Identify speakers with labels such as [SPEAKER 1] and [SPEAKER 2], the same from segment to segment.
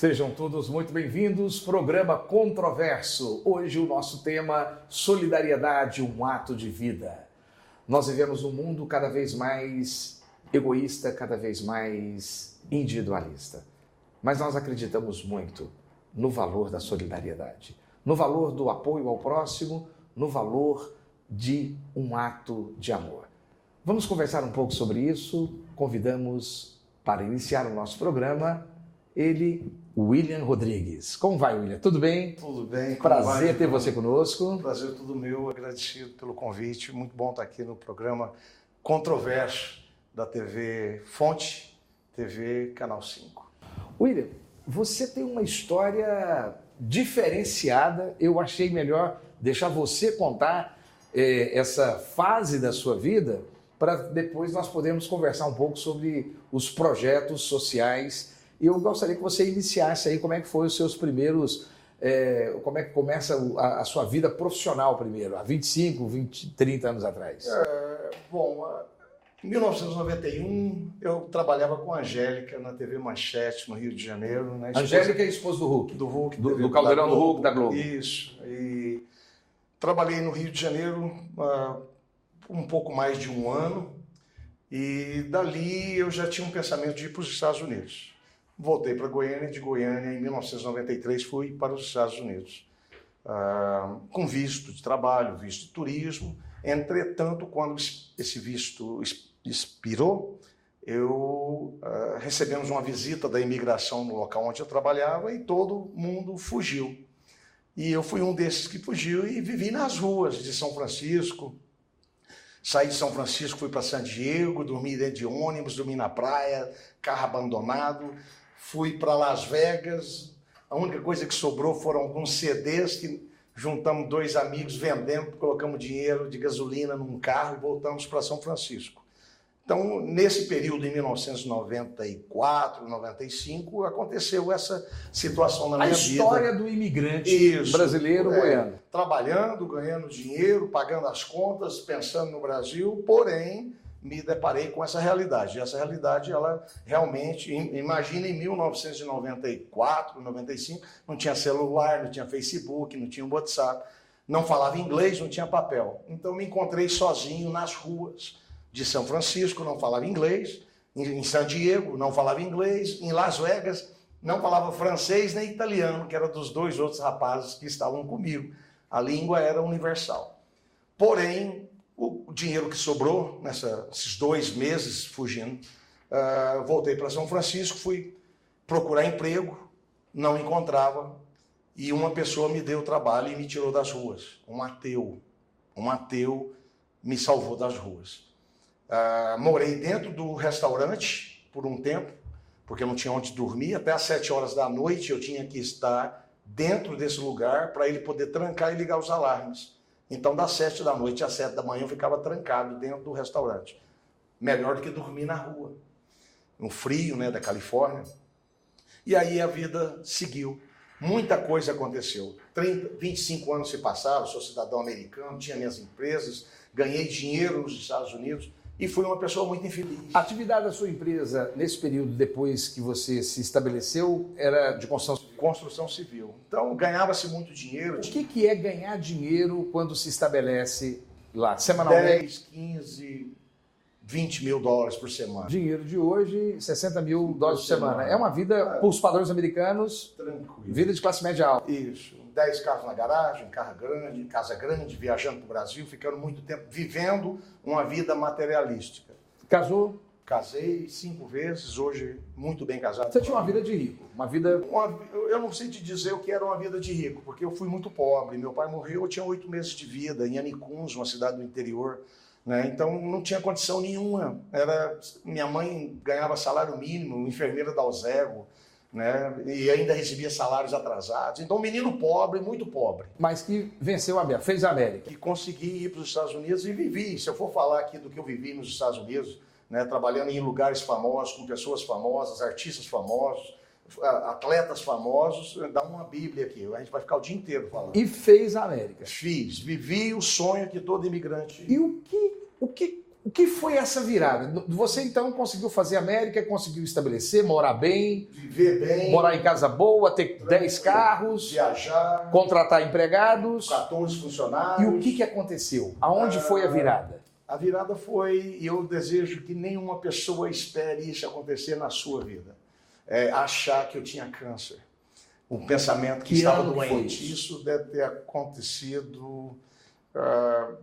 [SPEAKER 1] Sejam todos muito bem-vindos. Programa Controverso. Hoje o nosso tema Solidariedade, um ato de vida. Nós vivemos um mundo cada vez mais egoísta, cada vez mais individualista. Mas nós acreditamos muito no valor da solidariedade, no valor do apoio ao próximo, no valor de um ato de amor. Vamos conversar um pouco sobre isso. Convidamos para iniciar o nosso programa ele, William Rodrigues. Como vai, William? Tudo bem?
[SPEAKER 2] Tudo bem.
[SPEAKER 1] Prazer vai, ter você conosco.
[SPEAKER 2] Prazer todo meu, agradecido pelo convite. Muito bom estar aqui no programa Controverso da TV Fonte, TV Canal 5.
[SPEAKER 1] William, você tem uma história diferenciada. Eu achei melhor deixar você contar eh, essa fase da sua vida para depois nós podermos conversar um pouco sobre os projetos sociais. E eu gostaria que você iniciasse aí como é que foi os seus primeiros, é, como é que começa a, a, sua vida profissional primeiro, há 25, 20, 30 anos atrás.
[SPEAKER 2] É, bom, em 1991 eu trabalhava com a Angélica na TV Manchete, no Rio de Janeiro. Né?
[SPEAKER 1] Angélica é esposa do Hulk.
[SPEAKER 2] Do Hulk.
[SPEAKER 1] Do, do Caldeirão do Hulk da Globo.
[SPEAKER 2] Isso. E trabalhei no Rio de Janeiro uh, um pouco mais de um ano e dali eu já tinha um pensamento de ir para os Estados Unidos. Voltei para Goiânia, de Goiânia em 1993 fui para os Estados Unidos uh, com visto de trabalho, visto de turismo. Entretanto, quando esse visto expirou, eu uh, recebemos uma visita da imigração no local onde eu trabalhava e todo mundo fugiu. E eu fui um desses que fugiu e vivi nas ruas de São Francisco, Saí de São Francisco, fui para San Diego, dormi dentro de ônibus, dormi na praia, carro abandonado. Fui para Las Vegas. A única coisa que sobrou foram alguns CDs que juntamos dois amigos vendendo, colocamos dinheiro de gasolina num carro e voltamos para São Francisco. Então, nesse período, em 1994, 95, aconteceu essa situação na minha vida.
[SPEAKER 1] A história do imigrante Isso, brasileiro é, goiano.
[SPEAKER 2] Trabalhando, ganhando dinheiro, pagando as contas, pensando no Brasil, porém, me deparei com essa realidade. E essa realidade, ela realmente, imagina em 1994, 95, não tinha celular, não tinha Facebook, não tinha WhatsApp, não falava inglês, não tinha papel. Então, me encontrei sozinho nas ruas de São Francisco, não falava inglês, em San Diego, não falava inglês, em Las Vegas, não falava francês nem italiano, que era dos dois outros rapazes que estavam comigo. A língua era universal. Porém, o dinheiro que sobrou nesses dois meses fugindo, uh, voltei para São Francisco, fui procurar emprego, não encontrava, e uma pessoa me deu trabalho e me tirou das ruas. Um ateu. Um ateu me salvou das ruas. Uh, morei dentro do restaurante por um tempo, porque eu não tinha onde dormir. Até às sete horas da noite eu tinha que estar dentro desse lugar para ele poder trancar e ligar os alarmes. Então, das sete da noite às sete da manhã eu ficava trancado dentro do restaurante. Melhor do que dormir na rua, no frio né, da Califórnia. E aí a vida seguiu. Muita coisa aconteceu. 30, 25 anos se passaram, sou cidadão americano, tinha minhas empresas, ganhei dinheiro nos Estados Unidos e fui uma pessoa muito infeliz.
[SPEAKER 1] A atividade da sua empresa nesse período depois que você se estabeleceu era de construção civil?
[SPEAKER 2] Construção civil. Então ganhava-se muito dinheiro.
[SPEAKER 1] O que, que é ganhar dinheiro quando se estabelece lá, semanalmente?
[SPEAKER 2] 10, 15, 20 mil dólares por semana.
[SPEAKER 1] Dinheiro de hoje, 60 mil dólares por, semana. semana. É uma vida, para os padrões americanos,
[SPEAKER 2] Tranquilo.
[SPEAKER 1] vida de classe média alta.
[SPEAKER 2] Isso. 10 carros na garagem, carro grande, casa grande, viajando para o Brasil, ficando muito tempo vivendo uma vida materialística.
[SPEAKER 1] Casou?
[SPEAKER 2] Casei cinco vezes, hoje muito bem casado.
[SPEAKER 1] Você tinha uma vida de rico, uma vida.
[SPEAKER 2] Uma, eu não sei te dizer o que era uma vida de rico, porque eu fui muito pobre. Meu pai morreu, eu tinha oito meses de vida em Anicuns, uma cidade do interior. Né? Então não tinha condição nenhuma. Era minha mãe ganhava salário mínimo, enfermeira da Alzego né? E ainda recebia salários atrasados. Então, um menino pobre, muito pobre.
[SPEAKER 1] Mas que venceu a América, fez a América.
[SPEAKER 2] Que consegui ir para os Estados Unidos e vivi. Se eu for falar aqui do que eu vivi nos Estados Unidos, né, trabalhando em lugares famosos, com pessoas famosas, artistas famosos, atletas famosos, dá uma bíblia aqui. A gente vai ficar o dia inteiro falando.
[SPEAKER 1] E fez a América.
[SPEAKER 2] Fiz. Vivi o sonho que todo imigrante.
[SPEAKER 1] E o que, o que, o que foi essa virada? Você então conseguiu fazer América, conseguiu estabelecer, morar bem,
[SPEAKER 2] viver bem,
[SPEAKER 1] morar em casa boa, ter 10 carros,
[SPEAKER 2] viajar,
[SPEAKER 1] contratar empregados,
[SPEAKER 2] 14 funcionários.
[SPEAKER 1] E o que, que aconteceu? Aonde ah, foi a virada?
[SPEAKER 2] A virada foi, e eu desejo que nenhuma pessoa espere isso acontecer na sua vida, é achar que eu tinha câncer. Um pensamento que, que estava doente. Isso deve ter acontecido. Uh,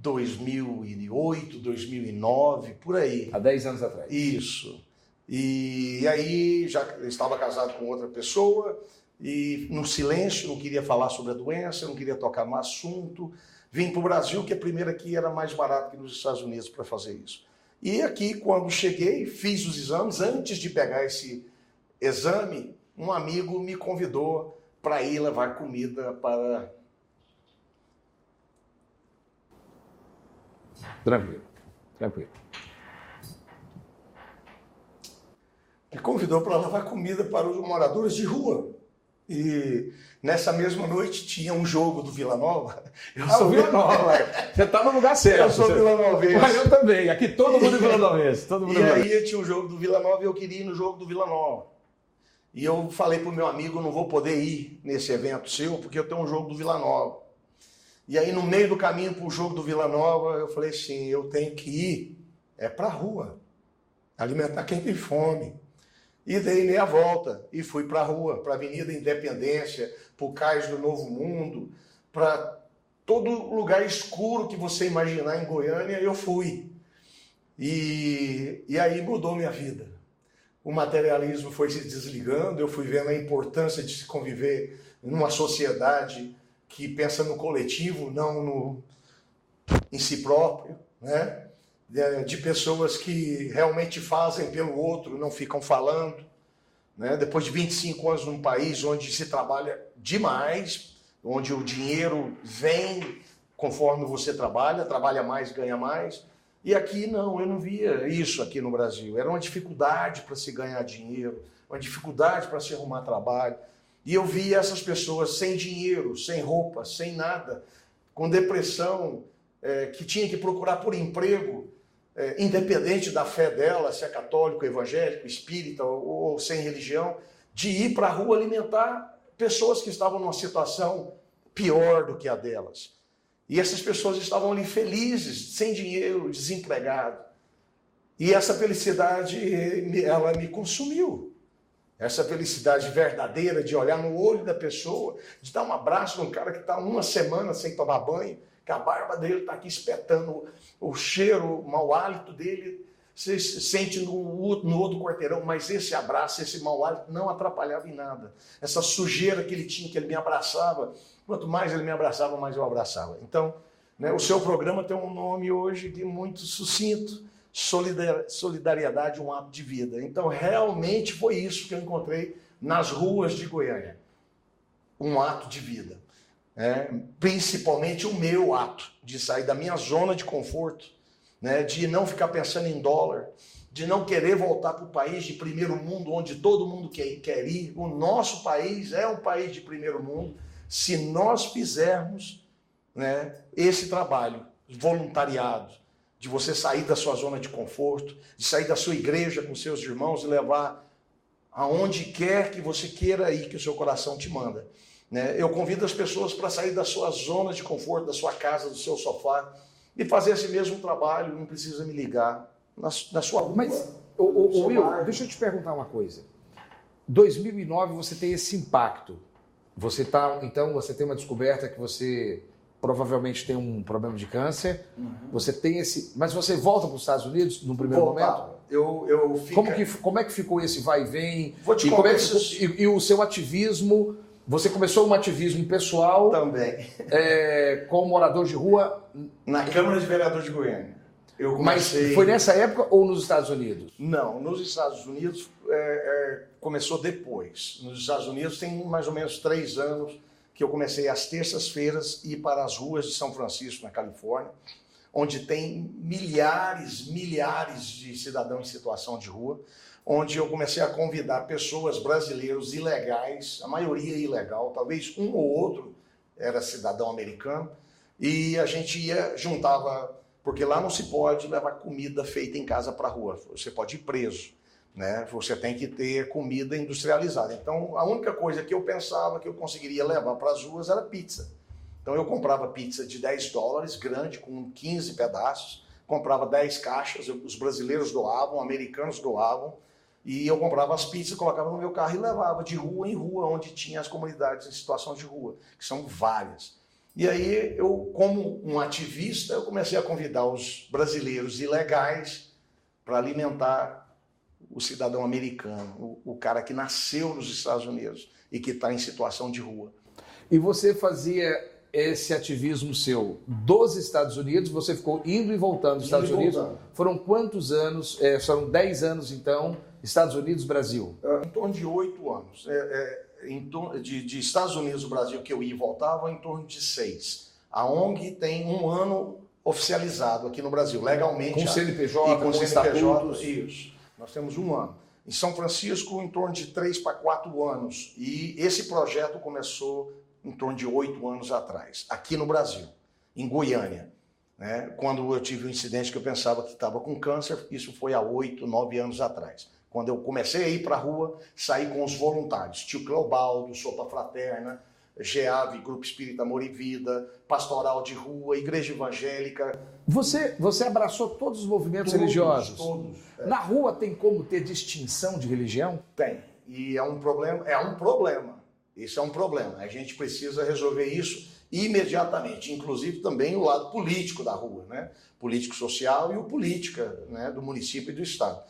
[SPEAKER 2] 2008, 2009, por aí.
[SPEAKER 1] Há 10 anos atrás.
[SPEAKER 2] Isso. E, e aí já estava casado com outra pessoa e no silêncio, não queria falar sobre a doença, não queria tocar no assunto. Vim para o Brasil, que a primeira aqui era mais barato que nos Estados Unidos para fazer isso. E aqui, quando cheguei, fiz os exames. Antes de pegar esse exame, um amigo me convidou para ir levar comida para
[SPEAKER 1] Tranquilo, tranquilo.
[SPEAKER 2] Me convidou para levar comida para os moradores de rua. E nessa mesma noite tinha um jogo do Vila Nova.
[SPEAKER 1] Eu ah, sou Vila Nova. Você está no lugar certo.
[SPEAKER 2] Eu sou você... Vila Nova.
[SPEAKER 1] Mas eu também. Aqui todo mundo é Vila Nova. Todo mundo
[SPEAKER 2] e aí tinha um jogo do Vila Nova e eu queria ir no jogo do Vila Nova. E eu falei para o meu amigo, não vou poder ir nesse evento seu, porque eu tenho um jogo do Vila Nova. E aí, no meio do caminho para o jogo do Vila Nova, eu falei assim: eu tenho que ir, é para a rua, alimentar quem tem fome. E dei meia volta e fui para a rua, para a Avenida Independência, para o Cais do Novo Mundo, para todo lugar escuro que você imaginar em Goiânia, eu fui. E, e aí mudou minha vida. O materialismo foi se desligando, eu fui vendo a importância de se conviver numa sociedade que pensa no coletivo, não no, em si próprio, né? De, pessoas que realmente fazem pelo outro, não ficam falando. Né? Depois de 25 anos num país onde se trabalha demais, onde o dinheiro vem conforme você trabalha, trabalha mais, ganha mais. E aqui não, eu não via isso aqui no Brasil. Era uma dificuldade para se ganhar dinheiro, uma dificuldade para se arrumar trabalho. E eu via essas pessoas sem dinheiro, sem roupa, sem nada, com depressão, é, que tinha que procurar por emprego, é, independente da fé dela, se é católico, evangélico, espírita ou, ou sem religião, de ir para a rua alimentar pessoas que estavam numa situação pior do que a delas. E essas pessoas estavam ali felizes, sem dinheiro, desempregado. E essa felicidade, ela me consumiu. Essa felicidade verdadeira de olhar no olho da pessoa, de dar um abraço num cara que está uma semana sem tomar banho, que a barba dele está aqui espetando o cheiro, o mau hálito dele, você sente no, no outro quarteirão, mas esse abraço, esse mau hálito não atrapalhava em nada. Essa sujeira que ele tinha, que ele me abraçava, quanto mais ele me abraçava, mais eu abraçava. Então, né, o seu programa tem um nome hoje de muito sucinto, solidariedade um ato de vida. Então, realmente foi isso que eu encontrei nas ruas de Goiânia. Um ato de vida. É, principalmente o meu ato de sair da minha zona de conforto, né, de não ficar pensando em dólar, de não querer voltar para o país de primeiro mundo, onde todo mundo quer, quer ir. O nosso país é um país de primeiro mundo, se nós fizermos né, esse trabalho voluntariado, de você sair da sua zona de conforto, de sair da sua igreja com seus irmãos e levar aonde quer que você queira ir, que o seu coração te manda. Né? Eu convido as pessoas para sair da sua zona de conforto, da sua casa, do seu sofá e fazer esse mesmo trabalho, não precisa me ligar na, na sua rua.
[SPEAKER 1] Mas, o, Will, deixa eu te perguntar uma coisa. 2009 você tem esse impacto. Você tá, então você tem uma descoberta que você provavelmente tem um problema de câncer. Uhum. Você tem esse. Mas você volta para os Estados Unidos no primeiro Voltar. momento?
[SPEAKER 2] Eu, eu
[SPEAKER 1] como, que, como é que ficou esse vai e vem?
[SPEAKER 2] Vou te
[SPEAKER 1] e, como é que, e, e, o seu ativismo. Você começou um ativismo pessoal.
[SPEAKER 2] Também.
[SPEAKER 1] É, como morador de rua.
[SPEAKER 2] Na Câmara de Vereador de Goiânia.
[SPEAKER 1] Eu comecei... Mas foi nessa época ou nos Estados Unidos?
[SPEAKER 2] Não, nos Estados Unidos é, é, começou depois. Nos Estados Unidos tem mais ou menos três anos que eu comecei às terças-feiras ir para as ruas de São Francisco, na Califórnia, onde tem milhares, milhares de cidadãos em situação de rua, onde eu comecei a convidar pessoas brasileiros ilegais, a maioria ilegal, talvez um ou outro era cidadão americano, e a gente ia, juntava porque lá não se pode levar comida feita em casa para a rua, você pode ir preso. Né? Você tem que ter comida industrializada. Então, a única coisa que eu pensava que eu conseguiria levar para as ruas era pizza. Então, eu comprava pizza de 10 dólares, grande, com 15 pedaços, comprava 10 caixas, os brasileiros doavam, americanos doavam, e eu comprava as pizzas, colocava no meu carro e levava de rua em rua, onde tinha as comunidades em situação de rua, que são várias. E aí eu, como um ativista, eu comecei a convidar os brasileiros ilegais para alimentar o cidadão americano, o, o, cara que nasceu nos Estados Unidos e que está em situação de rua.
[SPEAKER 1] E você fazia esse ativismo seu dos Estados Unidos, você ficou indo e voltando dos Estados Unidos. Voltando. Foram quantos anos? É, foram 10 anos então, Estados Unidos, Brasil?
[SPEAKER 2] É, em torno de oito anos. É, é de, de, Estados Unidos Brasil que eu ia e voltava, em torno de seis. A ONG tem um ano oficializado aqui no Brasil, legalmente.
[SPEAKER 1] Com CNPJ,
[SPEAKER 2] e com, com CNPJ, isso. Nós temos um ano. Em São Francisco, em torno de três para quatro anos. E esse projeto começou em torno de oito anos atrás, aqui no Brasil, em Goiânia. Né? Quando eu tive um incidente que eu pensava que estava com câncer, isso foi há oito, nove anos atrás. Quando eu comecei a ir para a rua, saí com os voluntários. Tio Cleobaldo, Sopa Fraterna, GEAV, Grupo Espírita Amor e Vida, Pastoral de Rua, Igreja Evangélica.
[SPEAKER 1] Você, você abraçou todos os movimentos
[SPEAKER 2] todos,
[SPEAKER 1] religiosos?
[SPEAKER 2] Todos.
[SPEAKER 1] É. Na rua tem como ter distinção de religião?
[SPEAKER 2] Tem. E é um problema, é um problema. Isso é um problema. A gente precisa resolver isso imediatamente, inclusive também o lado político da rua, né? Político social e o política né? do município e do estado.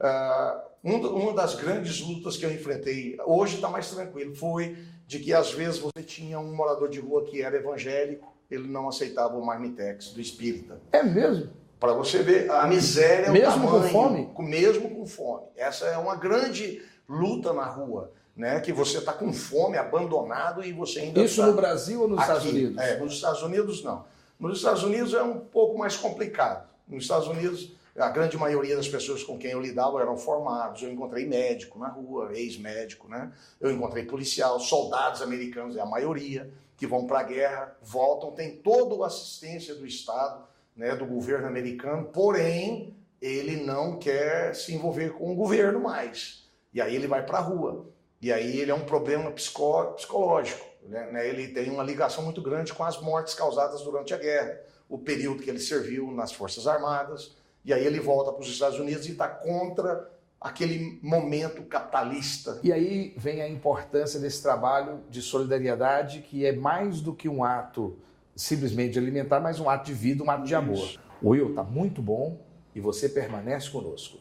[SPEAKER 2] Uh, uma das grandes lutas que eu enfrentei, hoje está mais tranquilo, foi de que às vezes você tinha um morador de rua que era evangélico, ele não aceitava o marmitex do espírita.
[SPEAKER 1] É mesmo?
[SPEAKER 2] Para você ver a miséria,
[SPEAKER 1] mesmo
[SPEAKER 2] o tamanho,
[SPEAKER 1] com fome,
[SPEAKER 2] mesmo com fome. Essa é uma grande luta na rua, né? Que você está com fome, abandonado e você ainda
[SPEAKER 1] isso
[SPEAKER 2] tá
[SPEAKER 1] no Brasil ou nos
[SPEAKER 2] aqui.
[SPEAKER 1] Estados Unidos?
[SPEAKER 2] É, nos Estados Unidos não. Nos Estados Unidos é um pouco mais complicado. Nos Estados Unidos a grande maioria das pessoas com quem eu lidava eram formados. Eu encontrei médico na rua, ex-médico, né? Eu encontrei policial, soldados americanos, é a maioria, que vão para a guerra, voltam, tem toda a assistência do Estado, né, do governo americano, porém, ele não quer se envolver com o governo mais. E aí ele vai para a rua. E aí ele é um problema psicológico. Né? Ele tem uma ligação muito grande com as mortes causadas durante a guerra, o período que ele serviu nas Forças Armadas e aí ele volta para os Estados Unidos e está contra aquele momento capitalista.
[SPEAKER 1] E aí vem a importância desse trabalho de solidariedade, que é mais do que um ato simplesmente alimentar, mas um ato de vida, um ato de amor. O Will, está muito bom e você permanece conosco.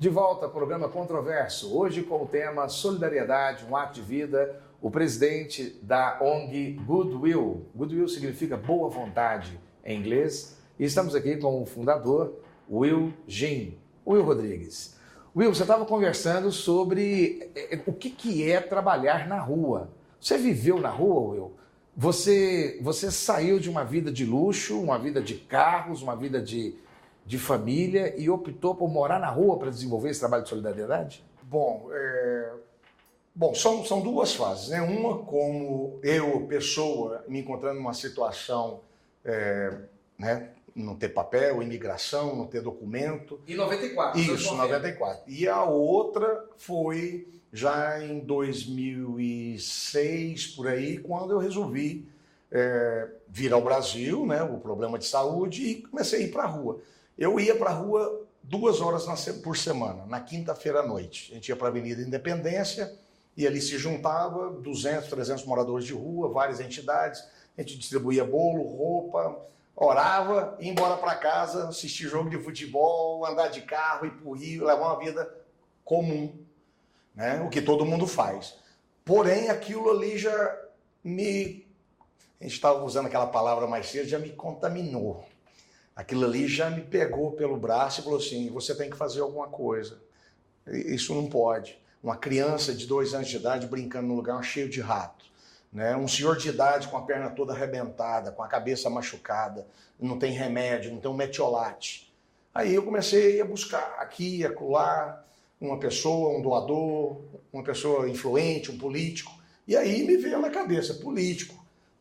[SPEAKER 1] De volta ao programa Controverso, hoje com o tema Solidariedade, um ato de vida, o presidente da ONG Goodwill. Goodwill significa boa vontade em inglês. E estamos aqui com o fundador, Will Jim, Will Rodrigues. Will, você estava conversando sobre eh, eh, o que, que é trabalhar na rua. Você viveu na rua, Will? Você, você saiu de uma vida de luxo, uma vida de carros, uma vida de, de família e optou por morar na rua para desenvolver esse trabalho de solidariedade?
[SPEAKER 2] Bom, é, Bom, são, são duas fases, né? Uma como eu, pessoa, me encontrando numa situação, é, né? Não ter papel, imigração, não ter documento.
[SPEAKER 1] Em 94.
[SPEAKER 2] Isso, 94. E a outra foi já em 2006, por aí, quando eu resolvi é, vir ao Brasil, né? O problema de saúde, e comecei a ir para a rua. Eu ia para a rua duas horas por semana, na quinta-feira à noite. A gente ia para a Avenida Independência e ali se juntava 200, 300 moradores de rua, várias entidades, a gente distribuía bolo, roupa, orava, ia embora para casa, assistir jogo de futebol, andar de carro, ir para o Rio, levar uma vida comum, né? o que todo mundo faz. Porém, aquilo ali já me. A gente estava usando aquela palavra mais cedo, já me contaminou. Aquilo ali já me pegou pelo braço e falou assim: você tem que fazer alguma coisa. Isso não pode uma criança de dois anos de idade brincando num lugar cheio de rato, né? um senhor de idade com a perna toda arrebentada, com a cabeça machucada, não tem remédio, não tem um metiolate. Aí eu comecei a buscar aqui acolá uma pessoa, um doador, uma pessoa influente, um político, e aí me veio na cabeça, político.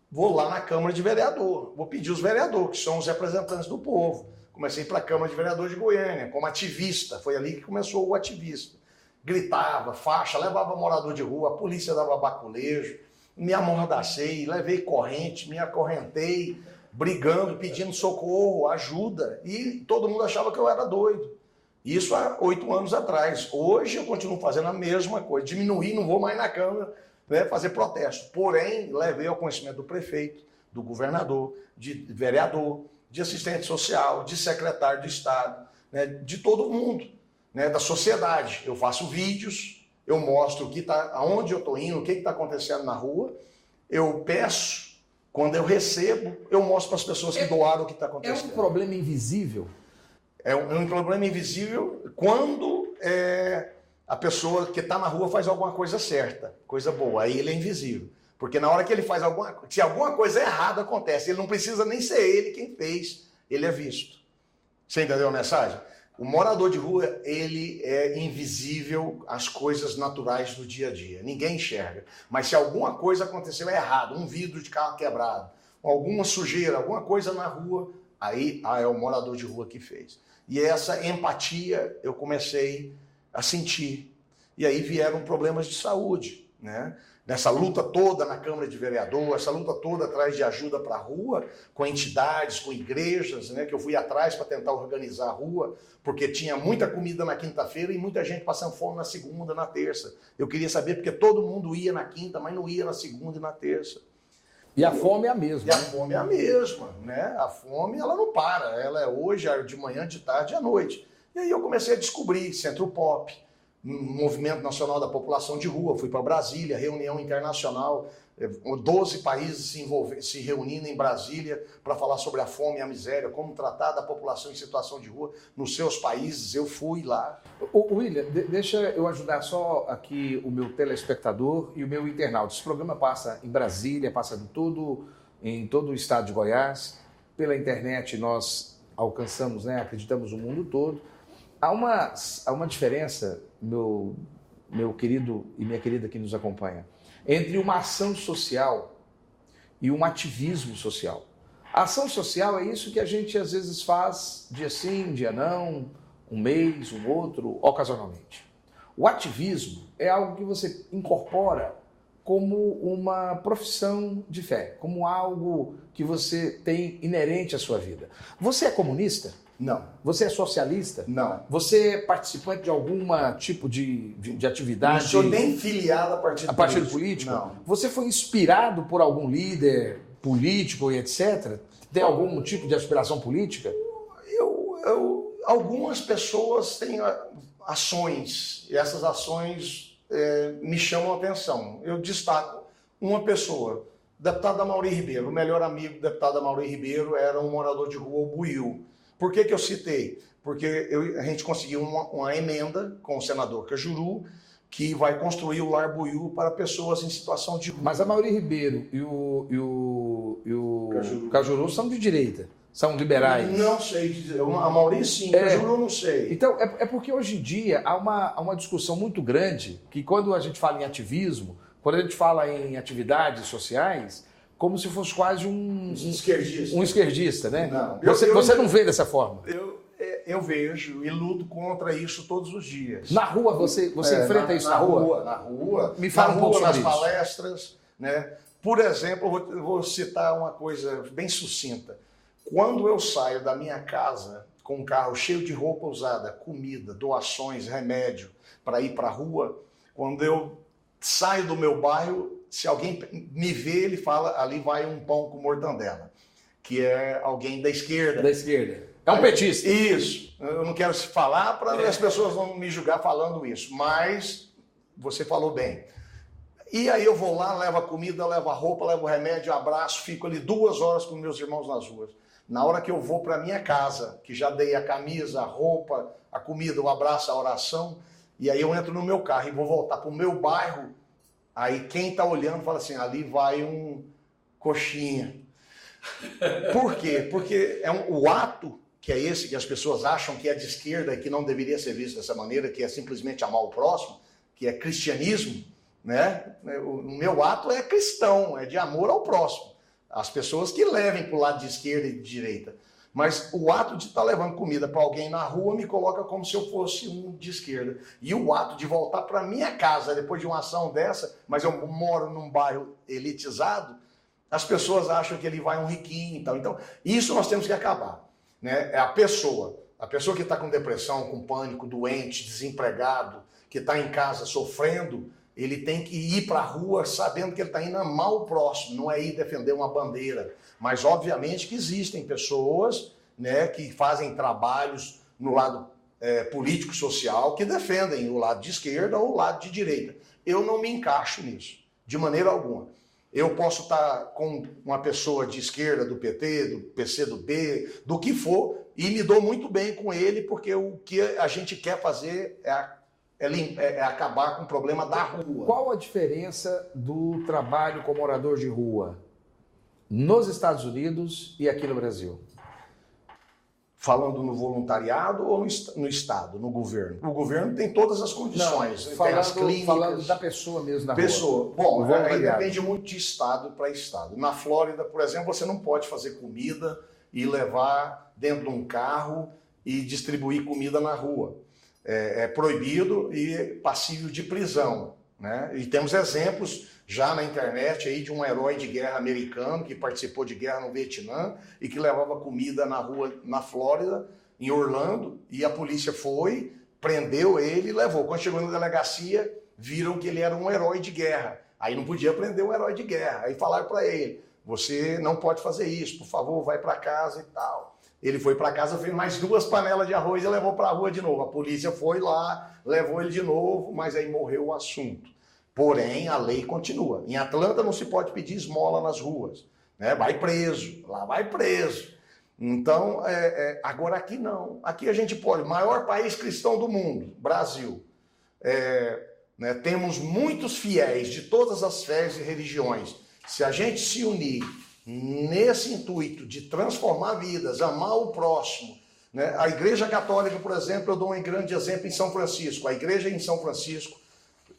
[SPEAKER 2] vou lá na Câmara de Vereador, vou pedir os vereadores, que são os representantes do povo. Comecei para a Câmara de Vereador de Goiânia, como ativista, foi ali que começou o ativista. Gritava, faixa, levava morador de rua, a polícia dava baculejo, me amordacei, levei corrente, me acorrentei, brigando, pedindo socorro, ajuda, e todo mundo achava que eu era doido. Isso há oito anos atrás. Hoje eu continuo fazendo a mesma coisa, diminuir, não vou mais na Câmara né, fazer protesto. Porém, levei ao conhecimento do prefeito, do governador, de vereador, de assistente social, de secretário de Estado, né, de todo mundo, né, da sociedade. Eu faço vídeos, eu mostro o que tá, aonde eu estou indo, o que está acontecendo na rua. Eu peço, quando eu recebo, eu mostro para as pessoas que é, doaram o que está acontecendo.
[SPEAKER 1] É um problema invisível?
[SPEAKER 2] É um, é um problema invisível quando é, a pessoa que está na rua faz alguma coisa certa, coisa boa, aí ele é invisível. Porque na hora que ele faz alguma coisa, se alguma coisa errada acontece, ele não precisa nem ser ele quem fez, ele é visto. Você entendeu a mensagem? O morador de rua, ele é invisível às coisas naturais do dia a dia. Ninguém enxerga. Mas se alguma coisa aconteceu errado, um vidro de carro quebrado, alguma sujeira, alguma coisa na rua, aí ah, é o morador de rua que fez. E essa empatia eu comecei a sentir. E aí vieram problemas de saúde, né? Nessa luta toda na Câmara de Vereador, essa luta toda atrás de ajuda para a rua, com entidades, com igrejas, né? Que eu fui atrás para tentar organizar a rua, porque tinha muita comida na quinta-feira e muita gente passando fome na segunda, na terça. Eu queria saber porque todo mundo ia na quinta, mas não ia na segunda e na terça.
[SPEAKER 1] E a fome é a mesma.
[SPEAKER 2] E a né? fome é a mesma, né? A fome ela não para, ela é hoje, de manhã, de tarde e à noite. E aí eu comecei a descobrir Centro Pop, Movimento Nacional da População de Rua, fui para Brasília, reunião internacional, 12 eh, países se, envolver, se reunindo em Brasília para falar sobre a fome e a miséria, como tratar da população em situação de rua nos seus países. Eu fui lá.
[SPEAKER 1] O, William, deixa eu ajudar só aqui o meu telespectador e o meu internauta. Esse programa passa em Brasília, passa em todo, em todo o estado de Goiás. Pela internet nós alcançamos, né, acreditamos o mundo todo. Há uma, há uma diferença, meu, meu querido e minha querida que nos acompanha, entre uma ação social e um ativismo social. A ação social é isso que a gente às vezes faz dia sim, dia não, um mês, um outro, ocasionalmente. O ativismo é algo que você incorpora como uma profissão de fé, como algo que você tem inerente à sua vida. Você é comunista?
[SPEAKER 2] Não.
[SPEAKER 1] Você é socialista?
[SPEAKER 2] Não.
[SPEAKER 1] Você é participante de algum tipo de, de, de atividade?
[SPEAKER 2] Não sou nem filiado a partido
[SPEAKER 1] a partido político.
[SPEAKER 2] Não.
[SPEAKER 1] Você foi inspirado por algum líder político e etc? Tem algum tipo de aspiração política?
[SPEAKER 2] Eu, eu, algumas pessoas têm ações, e essas ações é, me chamam a atenção. Eu destaco uma pessoa, deputado Mauri Ribeiro, o melhor amigo do deputado Mauri Ribeiro era um morador de rua, o Buiu. Por que, que eu citei? Porque eu, a gente conseguiu uma, uma, emenda com o senador Cajuru, que vai construir o Lar Buiú para pessoas em situação de
[SPEAKER 1] Mas a Mauri Ribeiro e o, e o, e o Cajuru. Cajuru são de direita. São liberais?
[SPEAKER 2] Não sei dizer. A Mauri sim, é, Cajuru não sei.
[SPEAKER 1] Então, é, é porque hoje em dia há uma, há uma discussão muito grande que quando a gente fala em ativismo, quando a gente fala em atividades sociais, como se fosse quase um, um
[SPEAKER 2] esquerdista.
[SPEAKER 1] Um esquerdista, né?
[SPEAKER 2] Não.
[SPEAKER 1] Você, eu, você não vê dessa forma?
[SPEAKER 2] Eu, é, eu vejo e luto contra isso todos os dias.
[SPEAKER 1] Na rua, você, você é, enfrenta na, isso na, na rua?
[SPEAKER 2] rua? Na rua.
[SPEAKER 1] Me fala
[SPEAKER 2] um
[SPEAKER 1] pouco sobre
[SPEAKER 2] nas
[SPEAKER 1] isso.
[SPEAKER 2] palestras. Né? Por exemplo, eu vou, eu vou citar uma coisa bem sucinta. Quando eu saio da minha casa com um carro cheio de roupa usada, comida, doações, remédio, para ir para a rua, quando eu saio do meu bairro, se alguém me vê, ele fala, ali vai um pão com mortandela, que é alguém da esquerda.
[SPEAKER 1] Da esquerda. É um petista.
[SPEAKER 2] Isso. Eu não quero falar para é. as pessoas não me julgar falando isso, mas você falou bem. E aí eu vou lá, levo a comida, levo a roupa, levo o remédio, abraço, fico ali duas horas com meus irmãos nas ruas. Na hora que eu vou para minha casa, que já dei a camisa, a roupa, a comida, o abraço, a oração, e aí eu entro no meu carro e vou voltar para o meu bairro, Aí quem está olhando fala assim, ali vai um coxinha. Por quê? Porque é um, o ato que é esse que as pessoas acham que é de esquerda e que não deveria ser visto dessa maneira, que é simplesmente amar o próximo, que é cristianismo, né? O meu ato é cristão, é de amor ao próximo. as pessoas que levem para o lado de esquerda e de direita. Mas o ato de estar tá levando comida para alguém na rua me coloca como se eu fosse um de esquerda. E o ato de voltar para minha casa depois de uma ação dessa, mas eu moro num bairro elitizado, as pessoas acham que ele vai um riquinho e tal. Então, isso nós temos que acabar. Né? É a pessoa, a pessoa que está com depressão, com pânico, doente, desempregado, que está em casa sofrendo, ele tem que ir para a rua sabendo que ele está indo o próximo, não é ir defender uma bandeira. Mas, obviamente, que existem pessoas né, que fazem trabalhos no lado é, político-social que defendem o lado de esquerda ou o lado de direita. Eu não me encaixo nisso, de maneira alguma. Eu posso estar com uma pessoa de esquerda, do PT, do PC, do B, do que for, e me dou muito bem com ele, porque o que a gente quer fazer é, é, é, é acabar com o problema da rua.
[SPEAKER 1] Qual a diferença do trabalho com morador de rua nos Estados Unidos e aqui no Brasil?
[SPEAKER 2] Falando no voluntariado ou no, Estado, no governo? O governo tem todas as condições.
[SPEAKER 1] Não, falando, as clínicas. Falando da pessoa mesmo na
[SPEAKER 2] pessoa. rua. Bom, aí depende muito de Estado para Estado. Na Flórida, por exemplo, você não pode fazer comida e levar dentro de um carro e distribuir comida na rua. É, é proibido e passível de prisão. Né? E temos exemplos já na internet aí de um herói de guerra americano que participou de guerra no Vietnã e que levava comida na rua na Flórida, em Orlando, e a polícia foi, prendeu ele e levou. Quando chegou na delegacia, viram que ele era um herói de guerra. Aí não podia prender um herói de guerra. Aí falaram para ele: "Você não pode fazer isso, por favor, vai para casa e tal". Ele foi para casa, fez mais duas panelas de arroz e levou para a rua de novo. A polícia foi lá, levou ele de novo, mas aí morreu o assunto. Porém, a lei continua. Em Atlanta não se pode pedir esmola nas ruas. Né? Vai preso, lá vai preso. Então, é, é, agora aqui não. Aqui a gente pode. Maior país cristão do mundo, Brasil. É, né, temos muitos fiéis de todas as fés e religiões. Se a gente se unir nesse intuito de transformar vidas, amar o próximo, né, a Igreja Católica, por exemplo, eu dou um grande exemplo em São Francisco. A igreja em São Francisco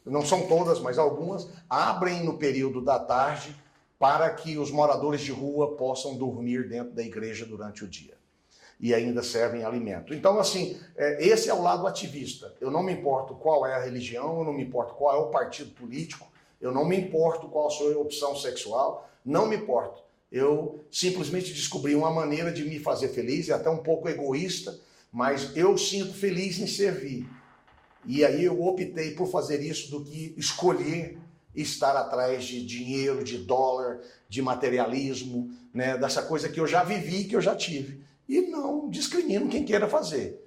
[SPEAKER 2] não são todas, mas algumas, abrem no período da tarde para que os moradores de rua possam dormir dentro da igreja durante o dia. E ainda servem alimento. Então, assim, é, esse é o lado ativista. Eu não me importo qual é a religião, eu não me importo qual é o partido político, eu não me importo qual a sua opção sexual, não me importo. Eu simplesmente descobri uma maneira de me fazer feliz, é até um pouco egoísta, mas eu sinto feliz em servir. E aí eu optei por fazer isso do que escolher estar atrás de dinheiro, de dólar, de materialismo, né, dessa coisa que eu já vivi, que eu já tive. E não discrimino quem queira fazer.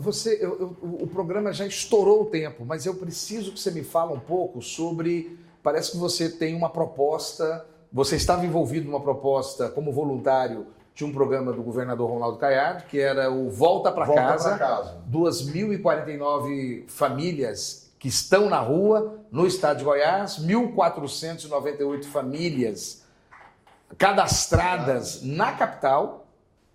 [SPEAKER 1] Você, eu, eu, o programa já estourou o tempo, mas eu preciso que você me fale um pouco sobre. Parece que você tem uma proposta, você estava envolvido numa proposta como voluntário de um programa do governador Ronaldo Caiado, que era o Volta para Casa. casa. 2.049 famílias que estão na rua no estado de Goiás, 1.498 famílias cadastradas na capital,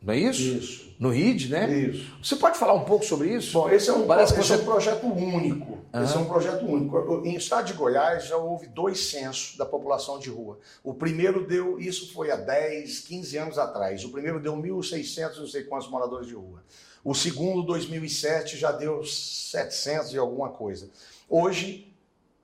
[SPEAKER 1] não é isso?
[SPEAKER 2] Isso
[SPEAKER 1] no RID, né?
[SPEAKER 2] Isso.
[SPEAKER 1] Você pode falar um pouco sobre isso?
[SPEAKER 2] Bom, esse é um, Parece esse você... é um projeto único. Uhum. Esse é um projeto único. Em estado de Goiás já houve dois censos da população de rua. O primeiro deu, isso foi há 10, 15 anos atrás. O primeiro deu 1.600, não sei quantos moradores de rua. O segundo, 2007, já deu 700 e alguma coisa. Hoje,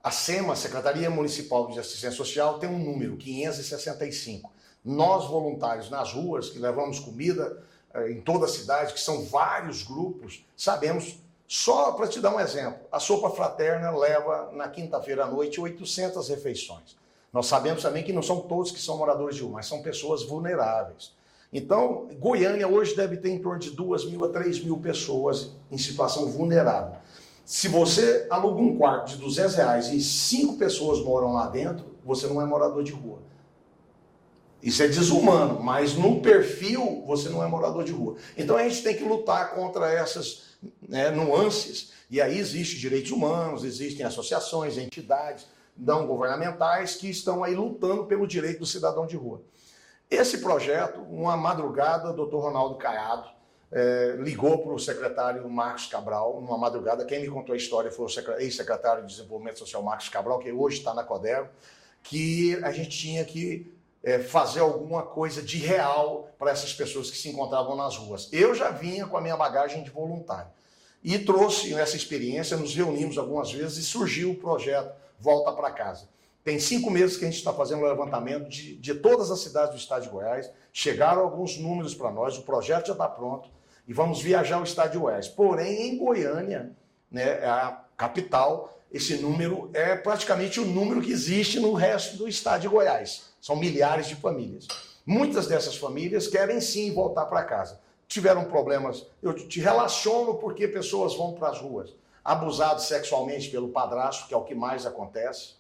[SPEAKER 2] a SEMA, Secretaria Municipal de Assistência Social, tem um número, 565. Nós, voluntários nas ruas, que levamos comida, eh, em toda a cidade, que são vários grupos, sabemos, só para te dar um exemplo, a sopa fraterna leva na quinta-feira à noite 800 refeições. Nós sabemos também que não são todos que são moradores de rua, mas são pessoas vulneráveis. Então, Goiânia hoje deve ter em torno de 2 mil a 3 mil pessoas em situação vulnerável. Se você aluga um quarto de 200 reais e cinco pessoas moram lá dentro, você não é morador de rua. Isso é desumano, mas no perfil você não é morador de rua. Então a gente tem que lutar contra essas né, nuances. E aí existem direitos humanos, existem associações, entidades não governamentais que estão aí lutando pelo direito do cidadão de rua. Esse projeto, uma madrugada, o doutor Ronaldo Caiado é, ligou para o secretário Marcos Cabral, numa madrugada. Quem me contou a história foi o ex-secretário de Desenvolvimento Social Marcos Cabral, que hoje está na Codero, que a gente tinha que é, fazer alguma coisa de real para essas pessoas que se encontravam nas ruas. Eu já vinha com a minha bagagem de voluntário e trouxe essa experiência, nos reunimos algumas vezes e surgiu o projeto Volta para Casa. Tem cinco meses que a gente está fazendo o levantamento de, de todas as cidades do estado de Goiás. Chegaram alguns números para nós, o projeto já está pronto e vamos viajar ao estado de Goiás. Porém, em Goiânia, né, a capital, esse número é praticamente o número que existe no resto do estado de Goiás. São milhares de famílias. Muitas dessas famílias querem sim voltar para casa. Tiveram problemas, eu te relaciono porque pessoas vão para as ruas. Abusados sexualmente pelo padrasto, que é o que mais acontece.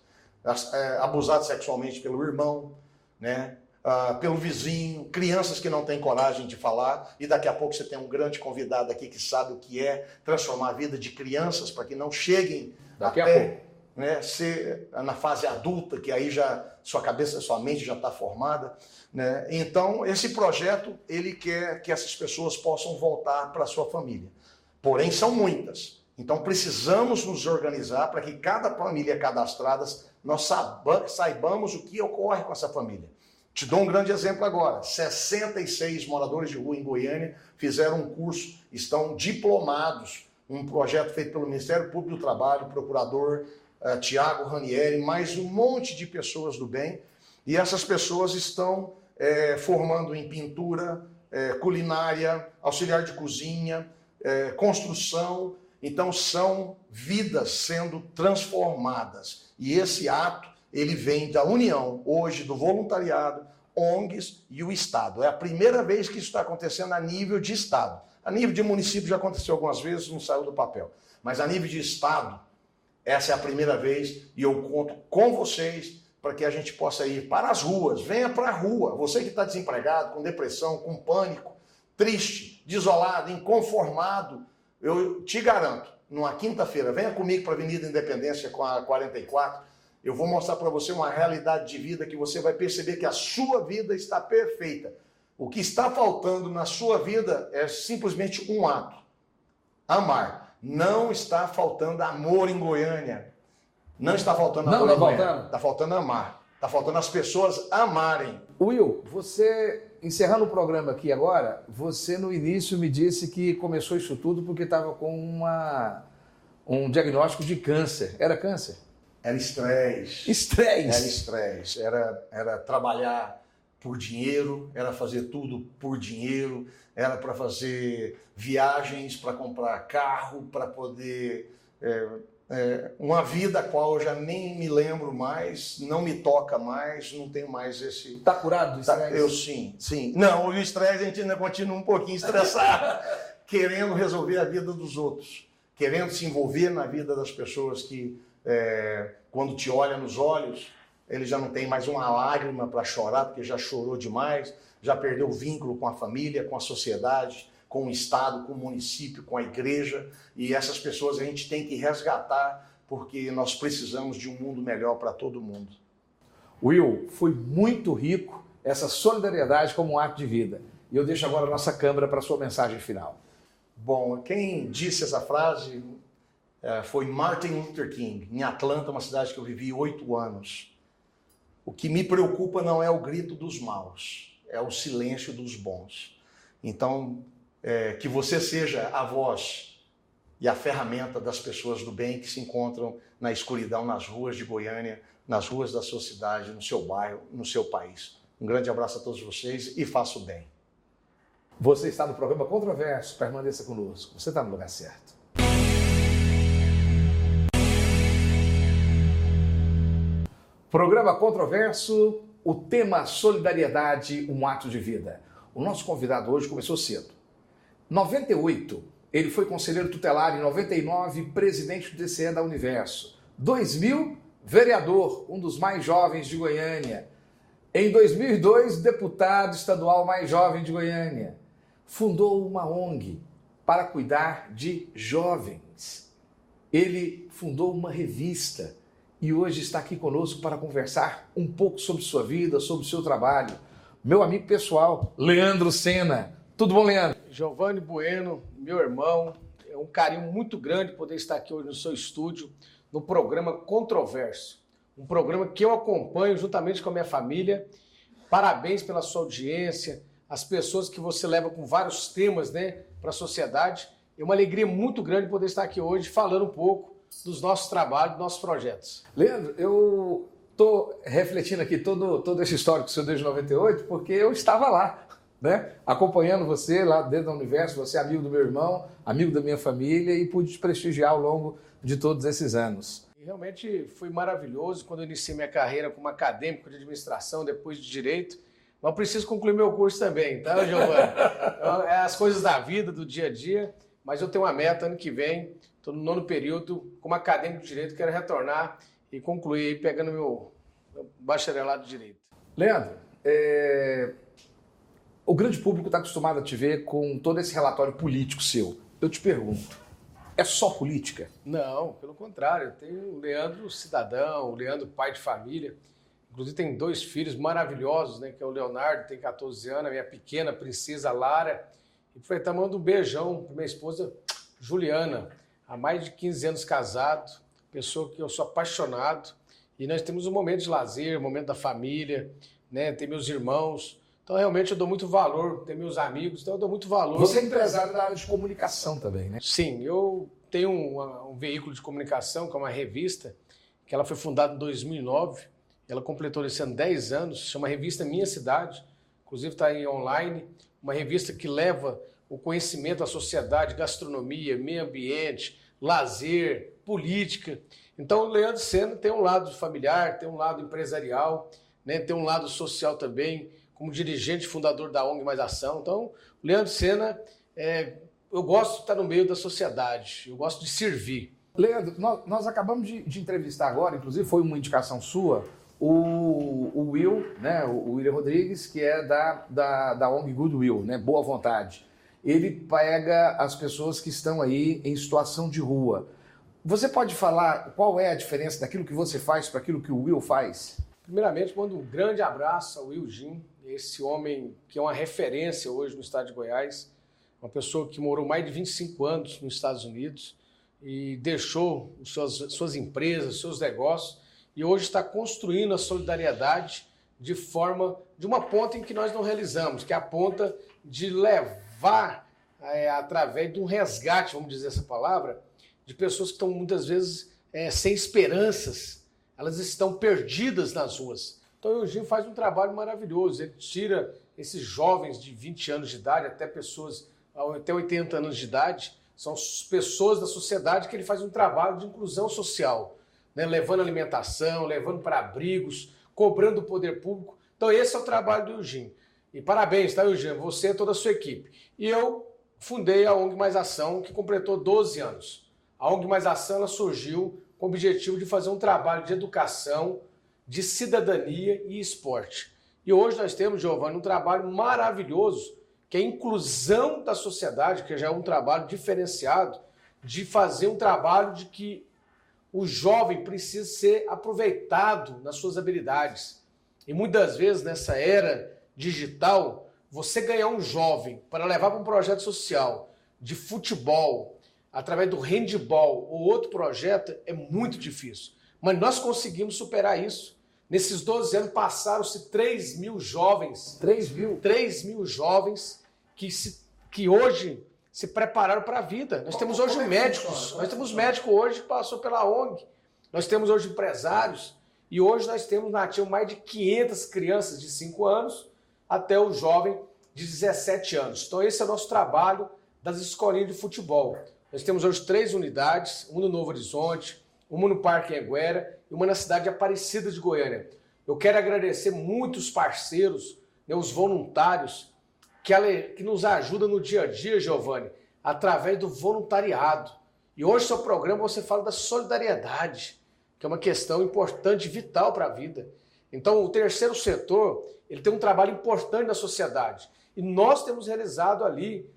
[SPEAKER 2] É, abusados sexualmente pelo irmão, né? Uh, pelo vizinho, crianças que não têm coragem de falar, e daqui a pouco você tem um grande convidado aqui que sabe o que é transformar a vida de crianças para que não cheguem
[SPEAKER 1] daqui até, a pouco
[SPEAKER 2] né, ser na fase adulta, que aí já sua cabeça, sua mente já está formada. Né? Então, esse projeto, ele quer que essas pessoas possam voltar para sua família. Porém, são muitas. Então, precisamos nos organizar para que cada família cadastrada, nós saibamos o que ocorre com essa família. Te dou um grande exemplo agora. 66 moradores de rua em Goiânia fizeram um curso, estão diplomados, um projeto feito pelo Ministério Público do Trabalho, procurador uh, Tiago Ranieri, mais um monte de pessoas do bem. E essas pessoas estão é, formando em pintura, é, culinária, auxiliar de cozinha, é, construção. Então são vidas sendo transformadas. E esse ato ele vem da união hoje do voluntariado, ONGs e o Estado. É a primeira vez que isso está acontecendo a nível de Estado. A nível de município já aconteceu algumas vezes, não saiu do papel. Mas a nível de Estado, essa é a primeira vez e eu conto com vocês para que a gente possa ir para as ruas. Venha para a rua. Você que está desempregado, com depressão, com pânico, triste, desolado, inconformado, eu te garanto, numa quinta-feira, venha comigo para a Avenida Independência com a 44. Eu vou mostrar para você uma realidade de vida que você vai perceber que a sua vida está perfeita. O que está faltando na sua vida é simplesmente um ato: amar. Não está faltando amor em Goiânia. Não está faltando
[SPEAKER 1] amor
[SPEAKER 2] não,
[SPEAKER 1] em Goiânia. Faltando.
[SPEAKER 2] Está faltando amar. Está faltando as pessoas amarem.
[SPEAKER 1] Will, você, encerrando o programa aqui agora, você no início me disse que começou isso tudo porque estava com uma, um diagnóstico de câncer. Era câncer?
[SPEAKER 2] Era estresse.
[SPEAKER 1] Estresse?
[SPEAKER 2] Era estresse. Era, era trabalhar por dinheiro, era fazer tudo por dinheiro, era para fazer viagens, para comprar carro, para poder. É, é, uma vida a qual eu já nem me lembro mais, não me toca mais, não tenho mais esse.
[SPEAKER 1] Está curado do estresse?
[SPEAKER 2] Tá, eu sim, sim. Não, o estresse a gente ainda continua um pouquinho estressado, querendo resolver a vida dos outros, querendo se envolver na vida das pessoas que, é, quando te olha nos olhos, ele já não tem mais uma lágrima para chorar, porque já chorou demais já perdeu o vínculo com a família, com a sociedade, com o Estado, com o município, com a igreja. E essas pessoas a gente tem que resgatar, porque nós precisamos de um mundo melhor para todo mundo.
[SPEAKER 1] Will, foi muito rico essa solidariedade como um ato de vida. E eu deixo agora a nossa câmera para a sua mensagem final.
[SPEAKER 2] Bom, quem disse essa frase é, foi Martin Luther King, em Atlanta, uma cidade que eu vivi oito anos. O que me preocupa não é o grito dos maus, é o silêncio dos bons. Então, é, que você seja a voz e a ferramenta das pessoas do bem que se encontram na escuridão nas ruas de Goiânia, nas ruas da sua cidade, no seu bairro, no seu país. Um grande abraço a todos vocês e faça o bem.
[SPEAKER 1] Você está no programa Controverso, permaneça conosco. Você está no lugar certo. Programa Controverso o tema solidariedade, um ato de vida. O nosso convidado hoje começou cedo. 98, ele foi conselheiro tutelar em 99, presidente do DCE da Universo. 2000, vereador, um dos mais jovens de Goiânia. Em 2002, deputado estadual mais jovem de Goiânia. Fundou uma ONG para cuidar de jovens. Ele fundou uma revista e hoje está aqui conosco para conversar um pouco sobre sua vida, sobre o seu trabalho. Meu amigo pessoal, Leandro Sena. Tudo bom, Leandro?
[SPEAKER 3] Giovanni Bueno, meu irmão, é um carinho muito grande poder estar aqui hoje no seu estúdio, no programa Controverso. Um programa que eu acompanho juntamente com a minha família Parabéns pela sua audiência, as pessoas que você leva com vários temas né, para a sociedade. É uma alegria muito grande poder estar aqui hoje falando um pouco dos nossos trabalhos, dos nossos projetos.
[SPEAKER 1] Leandro, eu estou refletindo aqui todo, todo esse histórico seu desde 98, porque eu estava lá, né? acompanhando você lá dentro do universo, você é amigo do meu irmão, amigo da minha família e pude te prestigiar ao longo de todos esses anos.
[SPEAKER 3] Realmente foi maravilhoso quando eu iniciei minha carreira como acadêmico de administração, depois de direito. Mas preciso concluir meu curso também, tá, Giovanni? É as coisas da vida, do dia a dia. Mas eu tenho uma meta ano que vem, estou no nono período, como acadêmico de direito, quero retornar e concluir pegando meu, meu bacharelado de direito.
[SPEAKER 1] Leandro, é... o grande público está acostumado a te ver com todo esse relatório político seu. Eu te pergunto, é só política?
[SPEAKER 3] Não, pelo contrário. Tem o Leandro cidadão, o Leandro pai de família. Inclusive tem dois filhos maravilhosos, né? Que é o Leonardo, tem 14 anos, a minha pequena princesa Lara aproveitar mandando um beijão para minha esposa Juliana, há mais de 15 anos casado, pessoa que eu sou apaixonado. E nós temos um momento de lazer, um momento da família, né? Tem meus irmãos. Então, realmente, eu dou muito valor, tem meus amigos, então eu dou muito valor.
[SPEAKER 1] Você é empresário da área de comunicação também, né?
[SPEAKER 3] Sim, eu tenho um, um veículo de comunicação, que é uma revista, que ela foi fundada em 2009. Ela completou esse ano 10 anos, chama Revista Minha Cidade. Inclusive está aí online uma revista que leva o conhecimento à sociedade, gastronomia, meio ambiente, lazer, política. Então, o Leandro Senna tem um lado familiar, tem um lado empresarial, né, tem um lado social também, como dirigente fundador da ONG Mais Ação. Então, o Leandro Senna, é, eu gosto de estar no meio da sociedade, eu gosto de servir.
[SPEAKER 1] Leandro, nós, nós acabamos de, de entrevistar agora, inclusive foi uma indicação sua, o, o Will, né, o William Rodrigues, que é da, da, da ONG Goodwill, né, Boa Vontade. Ele pega as pessoas que estão aí em situação de rua. Você pode falar qual é a diferença daquilo que você faz para aquilo que o Will faz?
[SPEAKER 3] Primeiramente, mando um grande abraço ao Will Jim, esse homem que é uma referência hoje no estado de Goiás, uma pessoa que morou mais de 25 anos nos Estados Unidos e deixou suas, suas empresas, seus negócios e hoje está construindo a solidariedade de forma de uma ponta em que nós não realizamos, que é a ponta de levar é, através de um resgate, vamos dizer essa palavra, de pessoas que estão muitas vezes é, sem esperanças, elas estão perdidas nas ruas. Então o Euginho faz um trabalho maravilhoso, ele tira esses jovens de 20 anos de idade até pessoas até 80 anos de idade, são pessoas da sociedade que ele faz um trabalho de inclusão social né, levando alimentação, levando para abrigos, cobrando o poder público. Então, esse é o trabalho do Eugênio. E parabéns, tá, Eugênio? Você e toda a sua equipe. E eu fundei a ONG Mais Ação, que completou 12 anos. A ONG Mais Ação surgiu com o objetivo de fazer um trabalho de educação, de cidadania e esporte. E hoje nós temos, Giovanni, um trabalho maravilhoso, que é a inclusão da sociedade, que já é um trabalho diferenciado, de fazer um trabalho de que o jovem precisa ser aproveitado nas suas habilidades. E muitas vezes nessa era digital, você ganhar um jovem para levar para um projeto social de futebol, através do handball ou outro projeto, é muito difícil. Mas nós conseguimos superar isso. Nesses 12 anos passaram-se 3 mil jovens. 3 mil? 3 mil jovens que, se, que hoje se prepararam para a vida. Nós temos hoje é médicos, nós temos médico hoje que passou pela ONG, nós temos hoje empresários, e hoje nós temos na ativa mais de 500 crianças de 5 anos até o jovem de 17 anos. Então esse é o nosso trabalho das escolinhas de futebol. Nós temos hoje três unidades, uma no Novo Horizonte, uma no Parque Anguera e uma na cidade de Aparecida de Goiânia. Eu quero agradecer muitos parceiros, né, os voluntários que, ela, que nos ajuda no dia a dia, Giovanni, através do voluntariado. E hoje, seu programa, você fala da solidariedade, que é uma questão importante, vital para a vida. Então, o terceiro setor, ele tem um trabalho importante na sociedade. E nós temos realizado ali,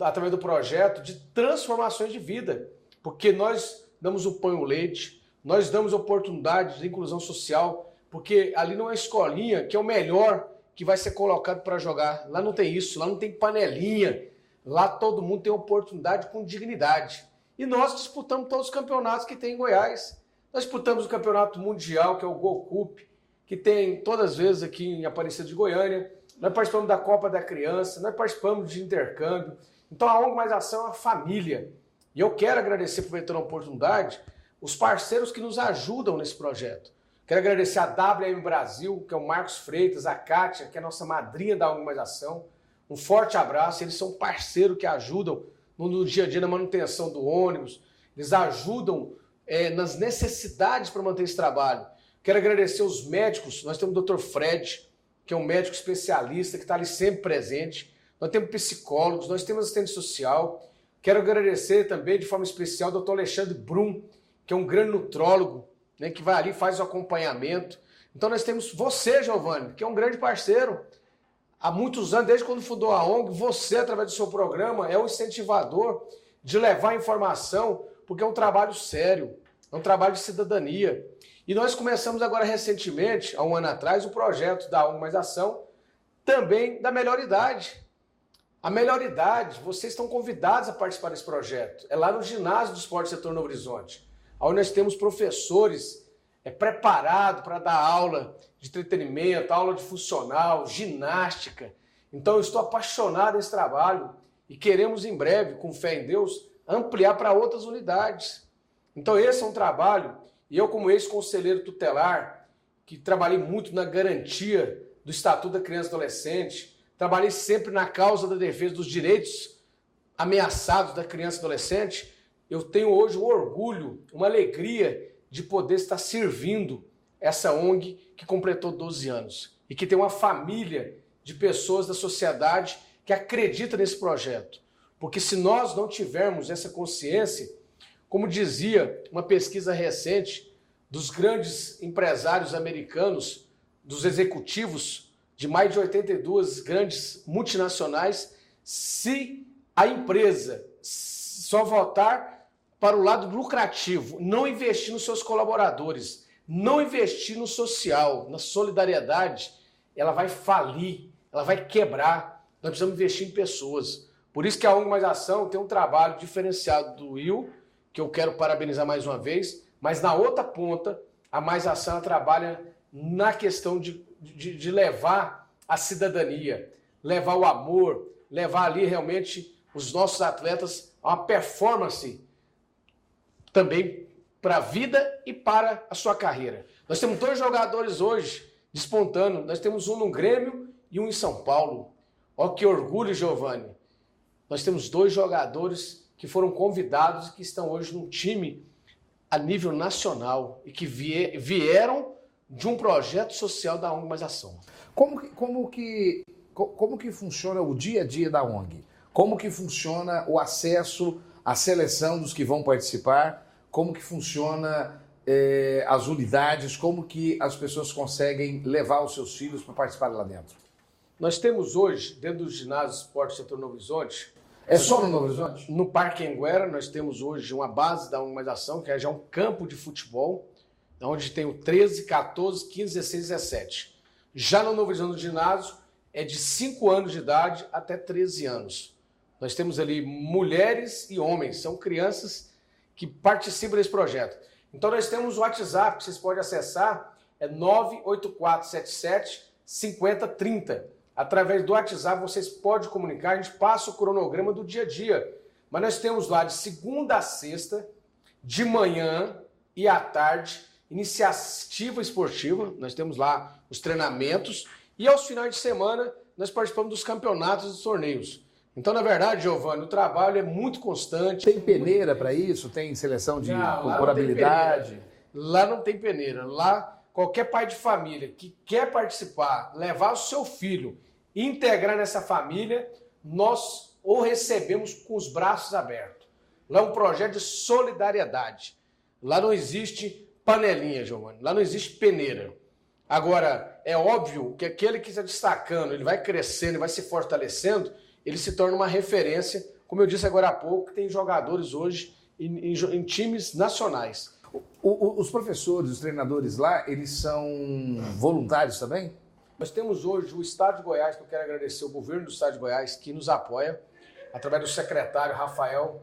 [SPEAKER 3] através do projeto, de transformações de vida. Porque nós damos o pão e o leite, nós damos oportunidades de inclusão social, porque ali não é escolinha, que é o melhor que vai ser colocado para jogar. Lá não tem isso, lá não tem panelinha. Lá todo mundo tem oportunidade com dignidade. E nós disputamos todos os campeonatos que tem em Goiás. Nós disputamos o campeonato mundial, que é o Gol Cup, que tem todas as vezes aqui em Aparecida de Goiânia. Nós participamos da Copa da Criança, nós participamos de intercâmbio. Então a ONG Mais Ação é uma família. E eu quero agradecer, aproveitando a oportunidade, os parceiros que nos ajudam nesse projeto. Quero agradecer a WM Brasil, que é o Marcos Freitas, a Kátia, que é a nossa madrinha da ONG Mais Ação. Um forte abraço, eles são parceiros que ajudam no, no dia a dia na manutenção do ônibus, eles ajudam é, nas necessidades para manter esse trabalho. Quero agradecer os médicos, nós temos o Dr. Fred, que é um médico especialista que está ali sempre presente. Nós temos psicólogos, nós temos assistente social. Quero agradecer também, de forma especial, o Dr. Alexandre Brum, que é um grande nutrólogo, né, que vai ali faz o acompanhamento. Então nós temos você, Giovanni, que é um grande parceiro. Há muitos anos, desde quando fundou a ONG, você, através do seu programa, é o incentivador de levar informação, porque é um trabalho sério, é um trabalho de cidadania. E nós começamos agora recentemente, há um ano atrás, o projeto da ONG Mais Ação, também da melhor idade. A melhor idade, vocês estão convidados a participar desse projeto. É lá no ginásio do Esporte Setor Novo Horizonte, onde nós temos professores é, preparados para dar aula de entretenimento, aula de funcional, ginástica. Então eu estou apaixonado nesse trabalho e queremos em breve, com fé em Deus, ampliar para outras unidades. Então esse é um trabalho, e eu como ex-conselheiro tutelar, que trabalhei muito na garantia do Estatuto da Criança e Adolescente, trabalhei sempre na causa da defesa dos direitos ameaçados da criança e adolescente, eu tenho hoje um orgulho, uma alegria de poder estar servindo essa ONG que completou 12 anos e que tem uma família de pessoas da sociedade que acredita nesse projeto. Porque se nós não tivermos essa consciência, como dizia uma pesquisa recente dos grandes empresários americanos, dos executivos de mais de 82 grandes multinacionais, se a empresa só voltar para o lado lucrativo, não investir nos seus colaboradores, não investir no social, na solidariedade, ela vai falir, ela vai quebrar. Nós precisamos investir em pessoas. Por isso que a ONG Mais Ação tem um trabalho diferenciado do Will, que eu quero parabenizar mais uma vez, mas na outra ponta, a Mais Ação trabalha na questão de, de, de levar a cidadania, levar o amor, levar ali realmente os nossos atletas a uma performance também para a vida e para a sua carreira. Nós temos dois jogadores hoje despontando. Nós temos um no Grêmio e um em São Paulo. Ó que orgulho, Giovanni. Nós temos dois jogadores que foram convidados e que estão hoje num time a nível nacional e que vieram de um projeto social da ONG Mais Ação.
[SPEAKER 1] Como que, como que, como que funciona o dia a dia da ONG? Como que funciona o acesso à seleção dos que vão participar? Como que funciona eh, as unidades? Como que as pessoas conseguem levar os seus filhos para participar lá dentro?
[SPEAKER 3] Nós temos hoje, dentro do ginásio Esporte Setor Novo Horizonte,
[SPEAKER 1] é só no Novo Horizonte?
[SPEAKER 3] No Parque Anguera, nós temos hoje uma base da humanização, que é já um campo de futebol, onde tem o 13, 14, 15, 16 17. Já no Novo Horizonte do ginásio, é de 5 anos de idade até 13 anos. Nós temos ali mulheres e homens, são crianças que participam desse projeto. Então nós temos o WhatsApp, vocês podem acessar, é 98477 5030. Através do WhatsApp vocês podem comunicar, a gente passa o cronograma do dia a dia. Mas nós temos lá de segunda a sexta, de manhã e à tarde, iniciativa esportiva, nós temos lá os treinamentos e aos finais de semana nós participamos dos campeonatos e dos torneios. Então, na verdade, Giovanni, o trabalho é muito constante.
[SPEAKER 1] Tem peneira para isso? Tem seleção de curabilidade?
[SPEAKER 3] Lá não tem peneira. Lá, qualquer pai de família que quer participar, levar o seu filho integrar nessa família, nós o recebemos com os braços abertos. Lá é um projeto de solidariedade. Lá não existe panelinha, Giovanni. Lá não existe peneira. Agora, é óbvio que aquele que está destacando, ele vai crescendo, vai se fortalecendo, ele se torna uma referência, como eu disse agora há pouco, que tem jogadores hoje em, em, em times nacionais.
[SPEAKER 1] O, o, os professores, os treinadores lá, eles são voluntários também?
[SPEAKER 3] Nós temos hoje o Estado de Goiás, que eu quero agradecer o governo do Estado de Goiás, que nos apoia, através do secretário Rafael,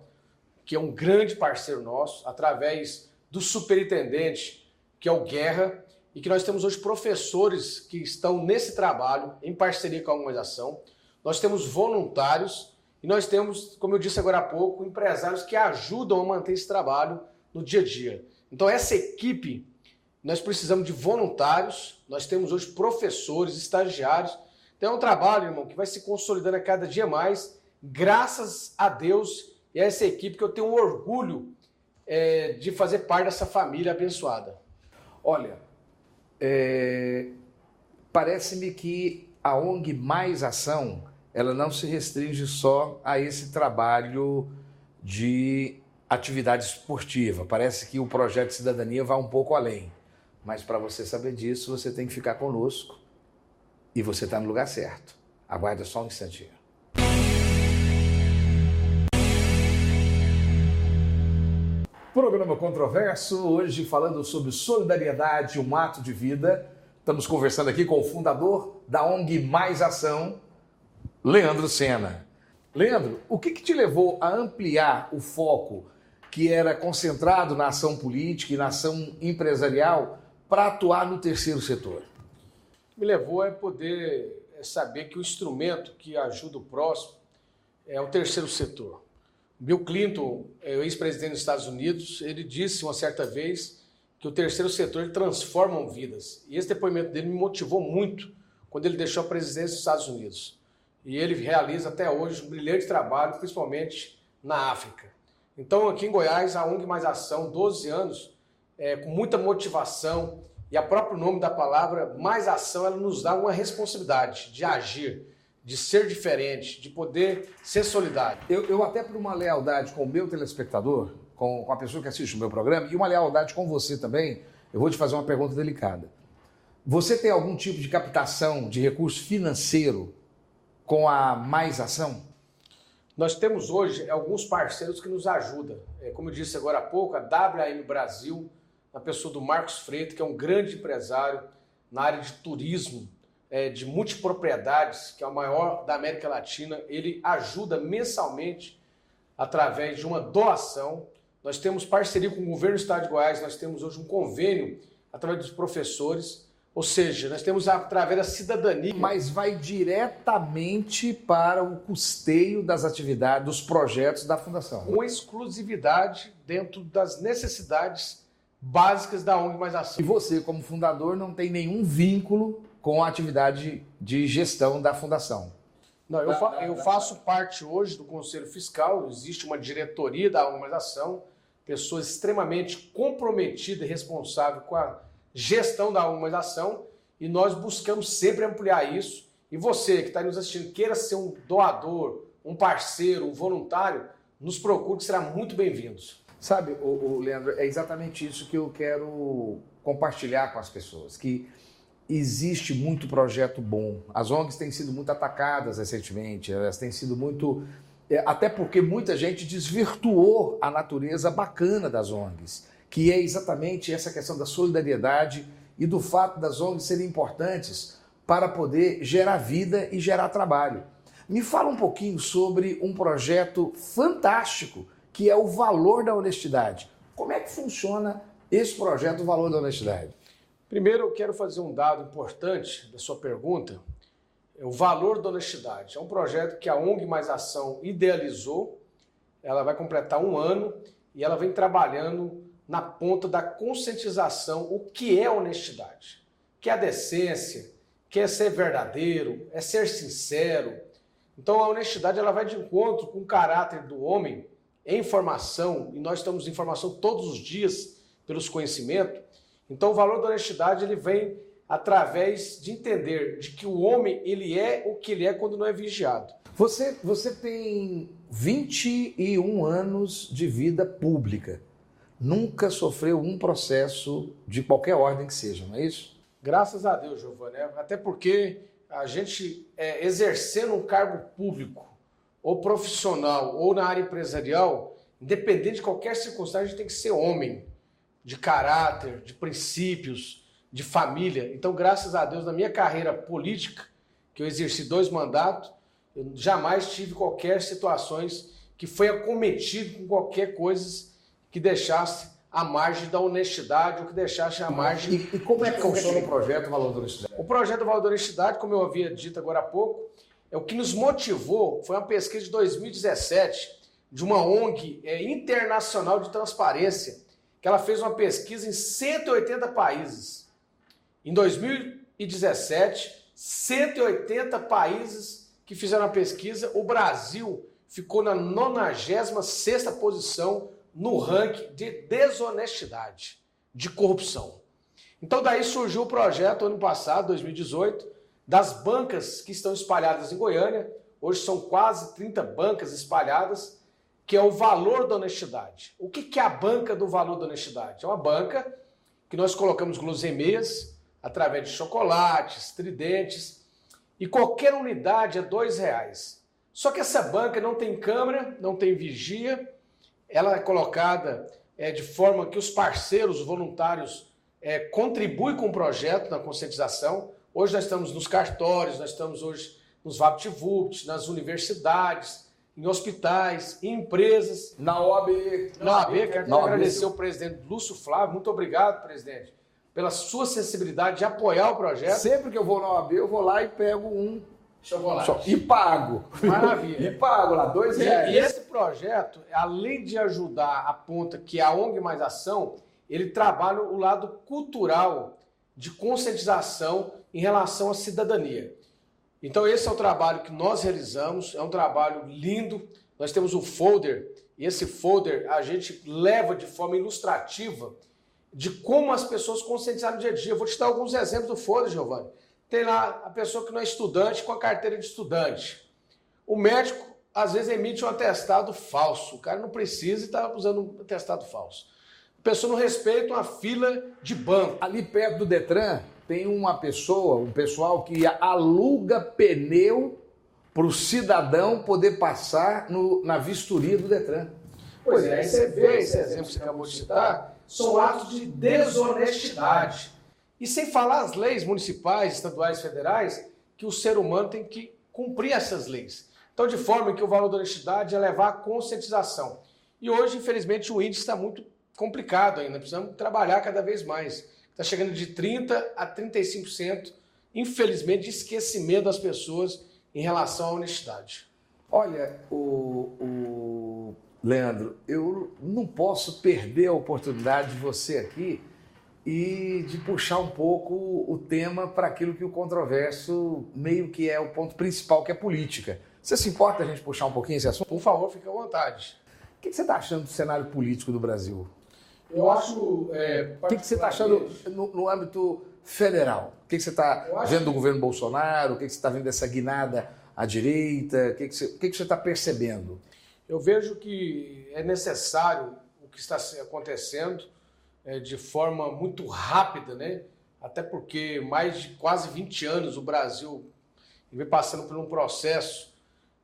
[SPEAKER 3] que é um grande parceiro nosso, através do superintendente, que é o Guerra, e que nós temos hoje professores que estão nesse trabalho, em parceria com a organização. Nós temos voluntários e nós temos, como eu disse agora há pouco, empresários que ajudam a manter esse trabalho no dia a dia. Então, essa equipe, nós precisamos de voluntários, nós temos hoje professores, estagiários. Então, é um trabalho, irmão, que vai se consolidando a cada dia mais, graças a Deus e a essa equipe que eu tenho orgulho é, de fazer parte dessa família abençoada.
[SPEAKER 1] Olha, é, parece-me que a ONG Mais Ação, ela não se restringe só a esse trabalho de atividade esportiva. Parece que o projeto de cidadania vai um pouco além. Mas para você saber disso, você tem que ficar conosco e você está no lugar certo. Aguarda só um instantinho. Programa Controverso, hoje falando sobre solidariedade, um ato de vida. Estamos conversando aqui com o fundador da ONG Mais Ação, Leandro Sena. Leandro, o que, que te levou a ampliar o foco que era concentrado na ação política e na ação empresarial para atuar no terceiro setor?
[SPEAKER 3] Me levou a poder é, saber que o instrumento que ajuda o próximo é o terceiro setor. Bill Clinton, é, ex-presidente dos Estados Unidos, ele disse uma certa vez que o terceiro setor transforma vidas. E esse depoimento dele me motivou muito quando ele deixou a presidência dos Estados Unidos. E ele realiza até hoje um brilhante trabalho, principalmente na África. Então, aqui em Goiás, a ONG Mais Ação, 12 anos, é, com muita motivação, e a próprio nome da palavra, Mais Ação, ela nos dá uma responsabilidade de agir, de ser diferente, de poder ser solidário.
[SPEAKER 1] Eu, eu até por uma lealdade com o meu telespectador, com, com a pessoa que assiste o meu programa, e uma lealdade com você também, eu vou te fazer uma pergunta delicada. Você tem algum tipo de captação de recurso financeiro com a Mais Ação?
[SPEAKER 3] Nós temos hoje alguns parceiros que nos ajudam. É, como eu disse agora há pouco, a WM Brasil, na pessoa do Marcos Freitas, que é um grande empresário na área de turismo, é, de multipropriedades, que é o maior da América Latina, ele ajuda mensalmente através de uma doação. Nós temos parceria com o governo do estado de Goiás, nós temos hoje um convênio através dos professores, ou seja, nós temos através da cidadania.
[SPEAKER 1] Mas vai diretamente para o custeio das atividades, dos projetos da Fundação.
[SPEAKER 3] Com exclusividade dentro das necessidades básicas da ONG Mais Ação.
[SPEAKER 1] E você, como fundador, não tem nenhum vínculo com a atividade de gestão da fundação.
[SPEAKER 3] Não, eu, fa eu faço parte hoje do Conselho Fiscal, existe uma diretoria da organização, pessoas extremamente comprometidas e responsáveis com a gestão da organização, e nós buscamos sempre ampliar isso. E você que está nos assistindo, queira ser um doador, um parceiro, um voluntário, nos procure que será muito bem-vindo.
[SPEAKER 1] Sabe, o, o Leandro, é exatamente isso que eu quero compartilhar com as pessoas, que existe muito projeto bom. As ONGs têm sido muito atacadas recentemente, elas têm sido muito. É, até porque muita gente desvirtuou a natureza bacana das ONGs, que é exatamente essa questão da solidariedade e do fato das ONGs serem importantes para poder gerar vida e gerar trabalho. Me fala um pouquinho sobre um projeto fantástico que é o Valor da Honestidade. Como é que funciona esse projeto, o Valor da Honestidade?
[SPEAKER 3] Primeiro, eu quero fazer um dado importante da sua pergunta. É o valor da honestidade. É um projeto que a ONG Mais Ação idealizou. Ela vai completar um ano e ela vem trabalhando na ponta da conscientização o que é honestidade, que é a decência, que é ser verdadeiro, é ser sincero. Então a honestidade ela vai de encontro com o caráter do homem em formação, e nós estamos em formação todos os dias pelos conhecimentos, então o valor da honestidade ele vem através de entender de que o homem ele é o que ele é quando não é vigiado.
[SPEAKER 1] Você, você tem 21 anos de vida pública. Nunca sofreu um processo de qualquer ordem que seja, não é isso?
[SPEAKER 3] Graças a Deus, Giovanni. É, até porque a gente, é, exercendo um cargo público, ou profissional, ou na área empresarial, independente de qualquer circunstância, a gente tem que ser homem de caráter, de princípios, de família. Então, graças a Deus, na minha carreira política, que eu exerci dois mandatos, eu jamais tive qualquer situações que foi acometido com qualquer coisa que deixasse a margem da honestidade, o que deixasse a margem.
[SPEAKER 1] E, e como é que funciona o projeto Valor da Honestidade?
[SPEAKER 3] O projeto Valor da Honestidade, como eu havia dito agora há pouco, é o que nos motivou, foi uma pesquisa de 2017 de uma ONG é, internacional de transparência, que ela fez uma pesquisa em 180 países. Em 2017, 180 países que fizeram a pesquisa, o Brasil ficou na 96ª posição no ranking de desonestidade, de corrupção. Então daí surgiu o projeto ano passado, 2018, das bancas que estão espalhadas em Goiânia. Hoje são quase 30 bancas espalhadas, que é o valor da honestidade. O que é a banca do valor da honestidade? É uma banca que nós colocamos gulosemias através de chocolates, tridentes, e qualquer unidade é dois reais. Só que essa banca não tem câmera, não tem vigia, ela é colocada é, de forma que os parceiros voluntários é, contribuem com o projeto na conscientização. Hoje nós estamos nos cartórios, nós estamos hoje nos VaptVupt, nas universidades, em hospitais, em empresas.
[SPEAKER 1] Na OAB.
[SPEAKER 3] Na OAB, quero na agradecer OAB. o presidente Lúcio Flávio. Muito obrigado, presidente, pela sua sensibilidade de apoiar o projeto.
[SPEAKER 1] Sempre que eu vou na OAB, eu vou lá e pego um
[SPEAKER 3] chocolate.
[SPEAKER 1] E pago.
[SPEAKER 3] Maravilha.
[SPEAKER 1] e pago lá, dois reais.
[SPEAKER 3] E, e esse projeto, além de ajudar a ponta que é a ONG Mais Ação, ele trabalha o lado cultural de conscientização em relação à cidadania. Então esse é o trabalho que nós realizamos, é um trabalho lindo. Nós temos um folder, e esse folder a gente leva de forma ilustrativa de como as pessoas conscientizaram no dia a dia. Eu vou te dar alguns exemplos do folder, Giovanni. Tem lá a pessoa que não é estudante com a carteira de estudante. O médico, às vezes, emite um atestado falso. O cara não precisa e está usando um atestado falso. A pessoa não respeita uma fila de banco.
[SPEAKER 1] Ali perto do Detran tem uma pessoa, um pessoal que aluga pneu para o cidadão poder passar no, na vistoria do Detran.
[SPEAKER 3] Pois é, aí você vê esse exemplo que você acabou de citar, são atos de desonestidade. E sem falar as leis municipais, estaduais, federais, que o ser humano tem que cumprir essas leis. Então, de forma que o valor da honestidade é levar à conscientização. E hoje, infelizmente, o índice está muito complicado ainda, precisamos trabalhar cada vez mais. Está chegando de 30% a 35%, infelizmente, de esquecimento das pessoas em relação à honestidade.
[SPEAKER 1] Olha, o, o Leandro, eu não posso perder a oportunidade de você aqui e de puxar um pouco o tema para aquilo que o controverso meio que é o ponto principal, que é política. Você se importa a gente puxar um pouquinho esse assunto?
[SPEAKER 3] Por favor, fique à vontade.
[SPEAKER 1] O que você está achando do cenário político do Brasil?
[SPEAKER 3] Eu acho. É,
[SPEAKER 1] o que, você está achando no, no, âmbito federal? O que, você está vendo que... do governo Bolsonaro? O que, você está vendo dessa guinada à direita? O que, que você está percebendo?
[SPEAKER 3] Eu vejo que é necessário o que está acontecendo é, de forma muito rápida, né? Até porque mais de quase 20 anos o Brasil vem passando por um processo,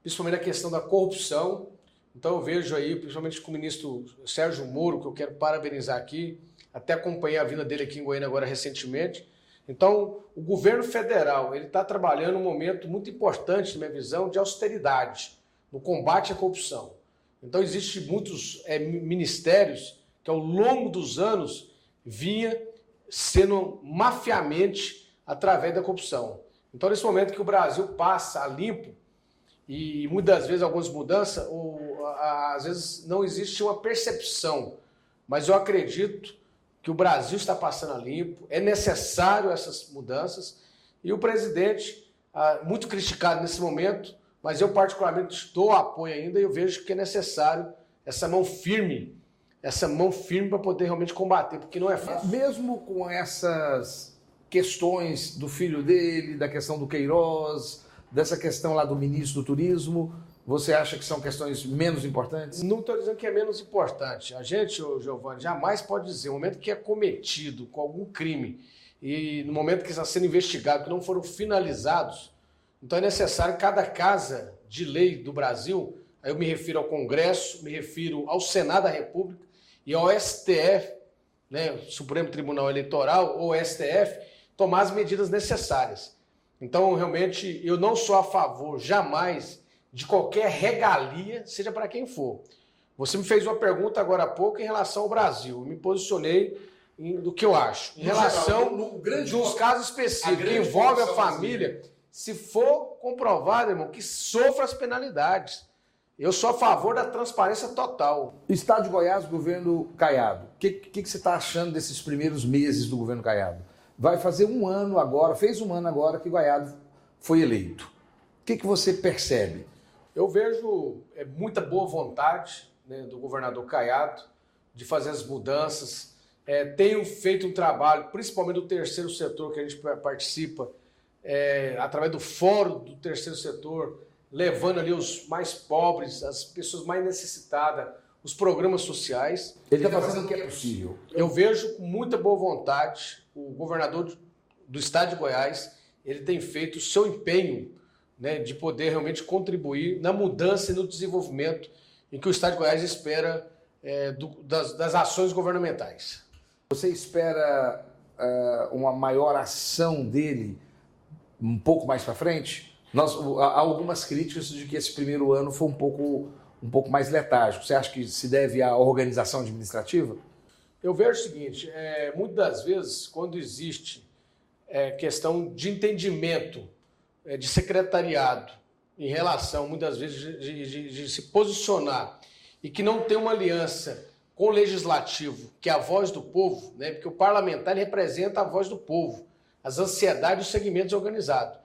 [SPEAKER 3] principalmente a questão da corrupção. Então eu vejo aí, principalmente com o ministro Sérgio Moro, que eu quero parabenizar aqui, até acompanhei a vinda dele aqui em Goiânia agora recentemente. Então, o governo federal ele está trabalhando um momento muito importante, na minha visão, de austeridade no combate à corrupção. Então, existem muitos é, ministérios que ao longo dos anos vinha sendo mafiamente através da corrupção. Então, nesse momento que o Brasil passa a limpo, e muitas vezes algumas mudanças, ou, às vezes não existe uma percepção, mas eu acredito que o Brasil está passando a limpo, é necessário essas mudanças, e o presidente, ah, muito criticado nesse momento, mas eu particularmente dou apoio ainda e eu vejo que é necessário essa mão firme essa mão firme para poder realmente combater, porque não é fácil.
[SPEAKER 1] Mesmo com essas questões do filho dele, da questão do Queiroz, dessa questão lá do ministro do Turismo, você acha que são questões menos importantes?
[SPEAKER 3] Não estou dizendo que é menos importante. A gente, Giovanni, jamais pode dizer, no momento que é cometido com algum crime e no momento que está sendo investigado, que não foram finalizados, então é necessário cada casa de lei do Brasil, aí eu me refiro ao Congresso, me refiro ao Senado da República, e ao STF, né, Supremo Tribunal Eleitoral ou STF, tomar as medidas necessárias. Então, realmente, eu não sou a favor jamais de qualquer regalia, seja para quem for. Você me fez uma pergunta agora há pouco em relação ao Brasil. Eu me posicionei em, do que eu acho. Em no relação geral, grande, de uns casos específicos que envolve a família, se for comprovado, irmão, que sofra as penalidades. Eu sou a favor da transparência total.
[SPEAKER 1] Estado de Goiás, governo Caiado. O que, que, que, você está achando desses primeiros meses do governo Caiado? Vai fazer um ano agora, fez um ano agora que Goiado foi eleito. O que, que você percebe?
[SPEAKER 3] Eu vejo é, muita boa vontade né, do governador Caiado de fazer as mudanças. É, tenho feito um trabalho, principalmente do terceiro setor que a gente participa, é, através do fórum do terceiro setor, levando ali os mais pobres, as pessoas mais necessitadas, os programas sociais.
[SPEAKER 1] Ele está fazendo o que é possível.
[SPEAKER 3] Eu vejo com muita boa vontade o governador do estado de Goiás, ele tem feito o seu empenho né, de poder realmente contribuir na mudança e no desenvolvimento em que o estado de Goiás espera é, do, das, das, ações governamentais.
[SPEAKER 1] Você espera uh, uma maior ação dele um pouco mais para frente? Nós, há algumas críticas de que esse primeiro ano foi um pouco, um pouco mais letárgico. Você acha que se deve à organização administrativa?
[SPEAKER 3] Eu vejo o seguinte: é, muitas das vezes, quando existe é, questão de entendimento é, de secretariado em relação, muitas vezes, de, de, de se posicionar e que não tem uma aliança com o legislativo, que é a voz do povo, né? porque o parlamentar representa a voz do povo, as ansiedades dos segmentos organizados.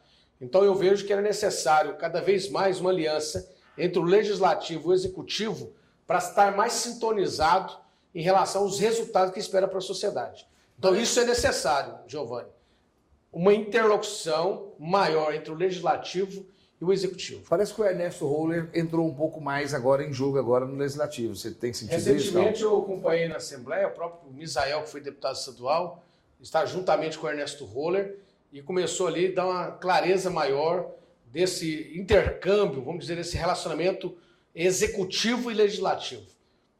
[SPEAKER 3] Então eu vejo que era necessário cada vez mais uma aliança entre o legislativo e o executivo para estar mais sintonizado em relação aos resultados que espera para a sociedade. Então isso é necessário, Giovanni. Uma interlocução maior entre o legislativo e o executivo.
[SPEAKER 1] Parece que o Ernesto Roller entrou um pouco mais agora em jogo agora no legislativo. Você tem sentido
[SPEAKER 3] Recentemente,
[SPEAKER 1] isso?
[SPEAKER 3] Recentemente eu acompanhei na Assembleia, o próprio Misael, que foi deputado estadual, está juntamente com o Ernesto Roller e começou ali a dar uma clareza maior desse intercâmbio, vamos dizer, desse relacionamento executivo e legislativo.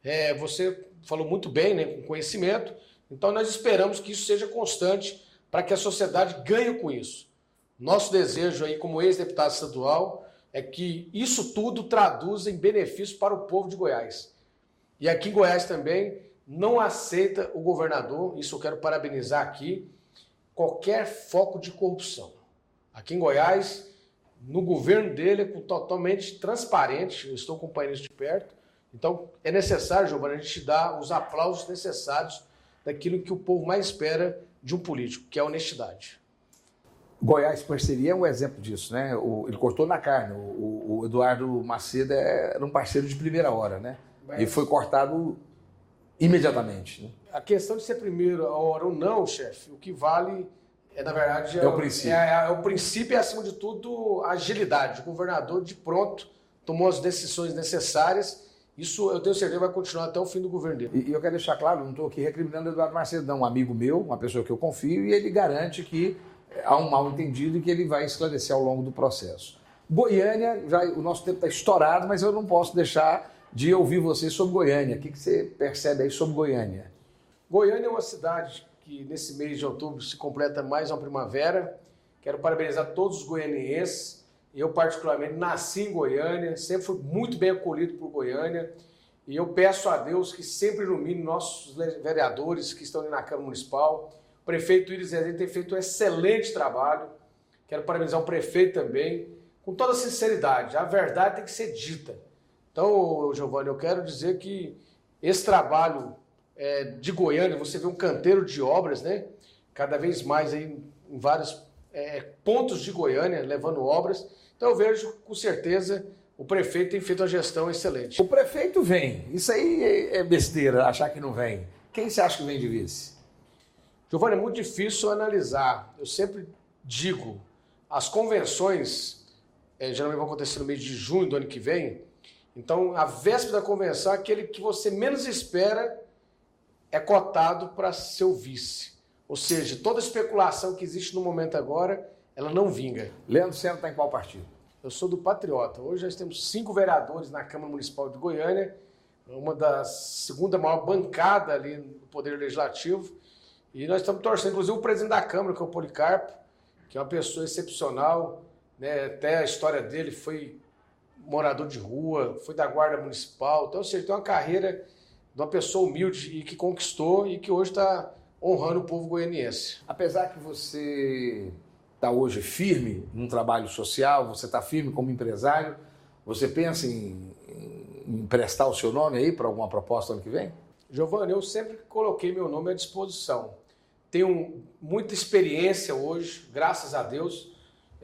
[SPEAKER 3] É, você falou muito bem, né, com conhecimento, então nós esperamos que isso seja constante para que a sociedade ganhe com isso. Nosso desejo aí, como ex-deputado estadual, é que isso tudo traduza em benefício para o povo de Goiás. E aqui em Goiás também não aceita o governador, isso eu quero parabenizar aqui, qualquer foco de corrupção. Aqui em Goiás, no governo dele, é totalmente transparente, eu estou acompanhando isso de perto. Então, é necessário, Giovanni, a gente dar os aplausos necessários daquilo que o povo mais espera de um político, que é a honestidade.
[SPEAKER 1] Goiás Parceria é um exemplo disso, né? O, ele cortou na carne. O, o, Eduardo Macedo era um parceiro de primeira hora, né? Mas... E foi cortado imediatamente. Né?
[SPEAKER 3] A questão de ser primeiro a hora ou não, chefe, o que vale é, na verdade,
[SPEAKER 1] é, é o princípio.
[SPEAKER 3] É, é, o princípio e, acima de tudo, a agilidade. O governador, de pronto, tomou as decisões necessárias. Isso, eu tenho certeza, vai continuar até o fim do governo dele.
[SPEAKER 1] E, e eu quero deixar claro, não estou aqui recriminando o Eduardo Macedo, não. Um amigo meu, uma pessoa que eu confio, e ele garante que há um mal entendido e que ele vai esclarecer ao longo do processo. Goiânia, já, o nosso tempo está estourado, mas eu não posso deixar de ouvir você sobre Goiânia. O que, você percebe aí sobre Goiânia?
[SPEAKER 3] Goiânia é uma cidade que nesse mês de outubro se completa mais uma primavera. Quero parabenizar todos os goianienses. Eu, particularmente, nasci em Goiânia, sempre fui muito bem acolhido por Goiânia. E eu peço a Deus que sempre ilumine nossos vereadores que estão ali na Câmara Municipal. O prefeito Iris Rezende tem feito um excelente trabalho. Quero parabenizar o prefeito também, com toda sinceridade. A verdade tem que ser dita. Então, Giovanni, eu quero dizer que esse trabalho é, de Goiânia, você vê um canteiro de obras, né? Cada vez mais aí em vários é, pontos de Goiânia, levando obras. Então eu vejo com certeza o prefeito tem feito uma gestão excelente.
[SPEAKER 1] O prefeito vem. Isso aí é, é besteira, achar que não vem. Quem você acha que vem de vice?
[SPEAKER 3] Giovanni, é muito difícil analisar. Eu sempre digo, as convenções é, geralmente vão acontecer no mês de junho do ano que vem. Então, a véspera da convenção, aquele que você menos espera é cotado para ser o vice. Ou seja, toda especulação que existe no momento agora, ela não vinga.
[SPEAKER 1] Leandro Senna está em qual partido?
[SPEAKER 3] Eu sou do Patriota. Hoje nós temos cinco vereadores na Câmara Municipal de Goiânia, uma das segunda maior bancada ali no Poder Legislativo. E nós estamos torcendo, inclusive o presidente da Câmara, que é o Policarpo, que é uma pessoa excepcional, né? até a história dele foi morador de rua, foi da guarda municipal, então, ou seja, tem uma carreira de uma pessoa humilde e que conquistou e que hoje está honrando o povo goianiense.
[SPEAKER 1] Apesar que você está hoje firme num trabalho social, você está firme como empresário, você pensa em, em prestar o seu nome aí para alguma proposta ano que vem?
[SPEAKER 3] Giovanni, eu sempre coloquei meu nome à disposição. Tenho muita experiência hoje, graças a Deus.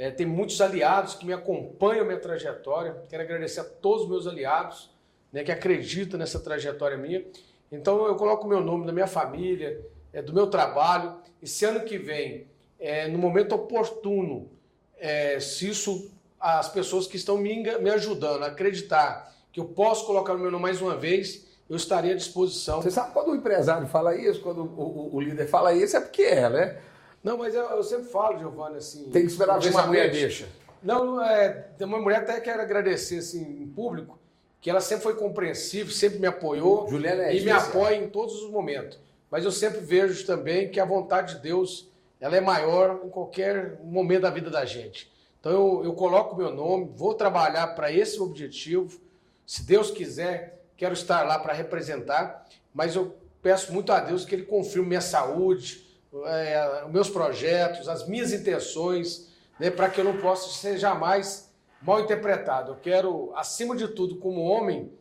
[SPEAKER 3] É, tem muitos aliados que me acompanham minha trajetória. Quero agradecer a todos os meus aliados né, que acreditam nessa trajetória minha. Então eu coloco o meu nome da minha família, é, do meu trabalho. E se ano que vem, é, no momento oportuno, é, se isso as pessoas que estão me, me ajudando a acreditar que eu posso colocar o meu nome mais uma vez, eu estaria à disposição.
[SPEAKER 1] Você sabe quando o empresário fala isso, quando o, o, o líder fala isso, é porque é, né?
[SPEAKER 3] Não, mas eu, eu sempre falo, Giovanni, assim.
[SPEAKER 1] Tem que esperar ver se a mulher deixa.
[SPEAKER 3] Não, é, tem uma mulher até quero agradecer assim, em público, que ela sempre foi compreensiva, sempre me apoiou
[SPEAKER 1] Juliana é
[SPEAKER 3] e me apoia em todos os momentos. Mas eu sempre vejo também que a vontade de Deus ela é maior em qualquer momento da vida da gente. Então eu, eu coloco o meu nome, vou trabalhar para esse objetivo. Se Deus quiser, quero estar lá para representar, mas eu peço muito a Deus que Ele confirme minha saúde, é, meus projetos, as minhas intenções, né, para que eu não possa ser jamais mal interpretado. Eu quero, acima de tudo, como homem,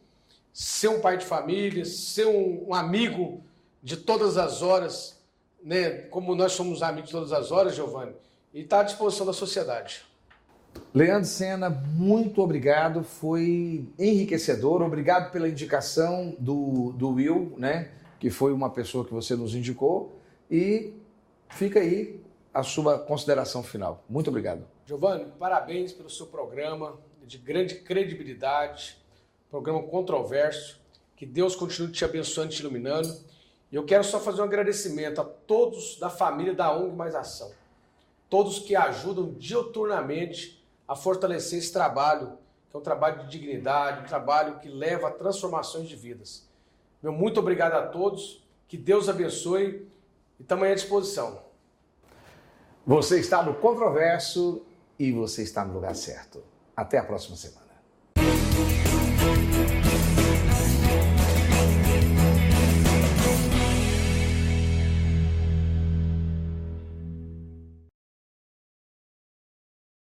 [SPEAKER 3] ser um pai de família, ser um, um amigo de todas as horas, né, como nós somos amigos de todas as horas, Giovanni, e estar tá à disposição da sociedade.
[SPEAKER 1] Leandro Sena, muito obrigado, foi enriquecedor. Obrigado pela indicação do, do Will, né? Que foi uma pessoa que você nos indicou. E fica aí a sua consideração final. Muito obrigado.
[SPEAKER 3] Giovanni, parabéns pelo seu programa de grande credibilidade, programa controverso. Que Deus continue te abençoando, te iluminando. E eu quero só fazer um agradecimento a todos da família da ONG Mais Ação, todos que ajudam dioturnamente a fortalecer esse trabalho, que é um trabalho de dignidade, um trabalho que leva a transformações de vidas. Meu muito obrigado a todos, que Deus abençoe e estamos à disposição.
[SPEAKER 1] Você está no Controverso e você está no lugar certo. Até a próxima semana.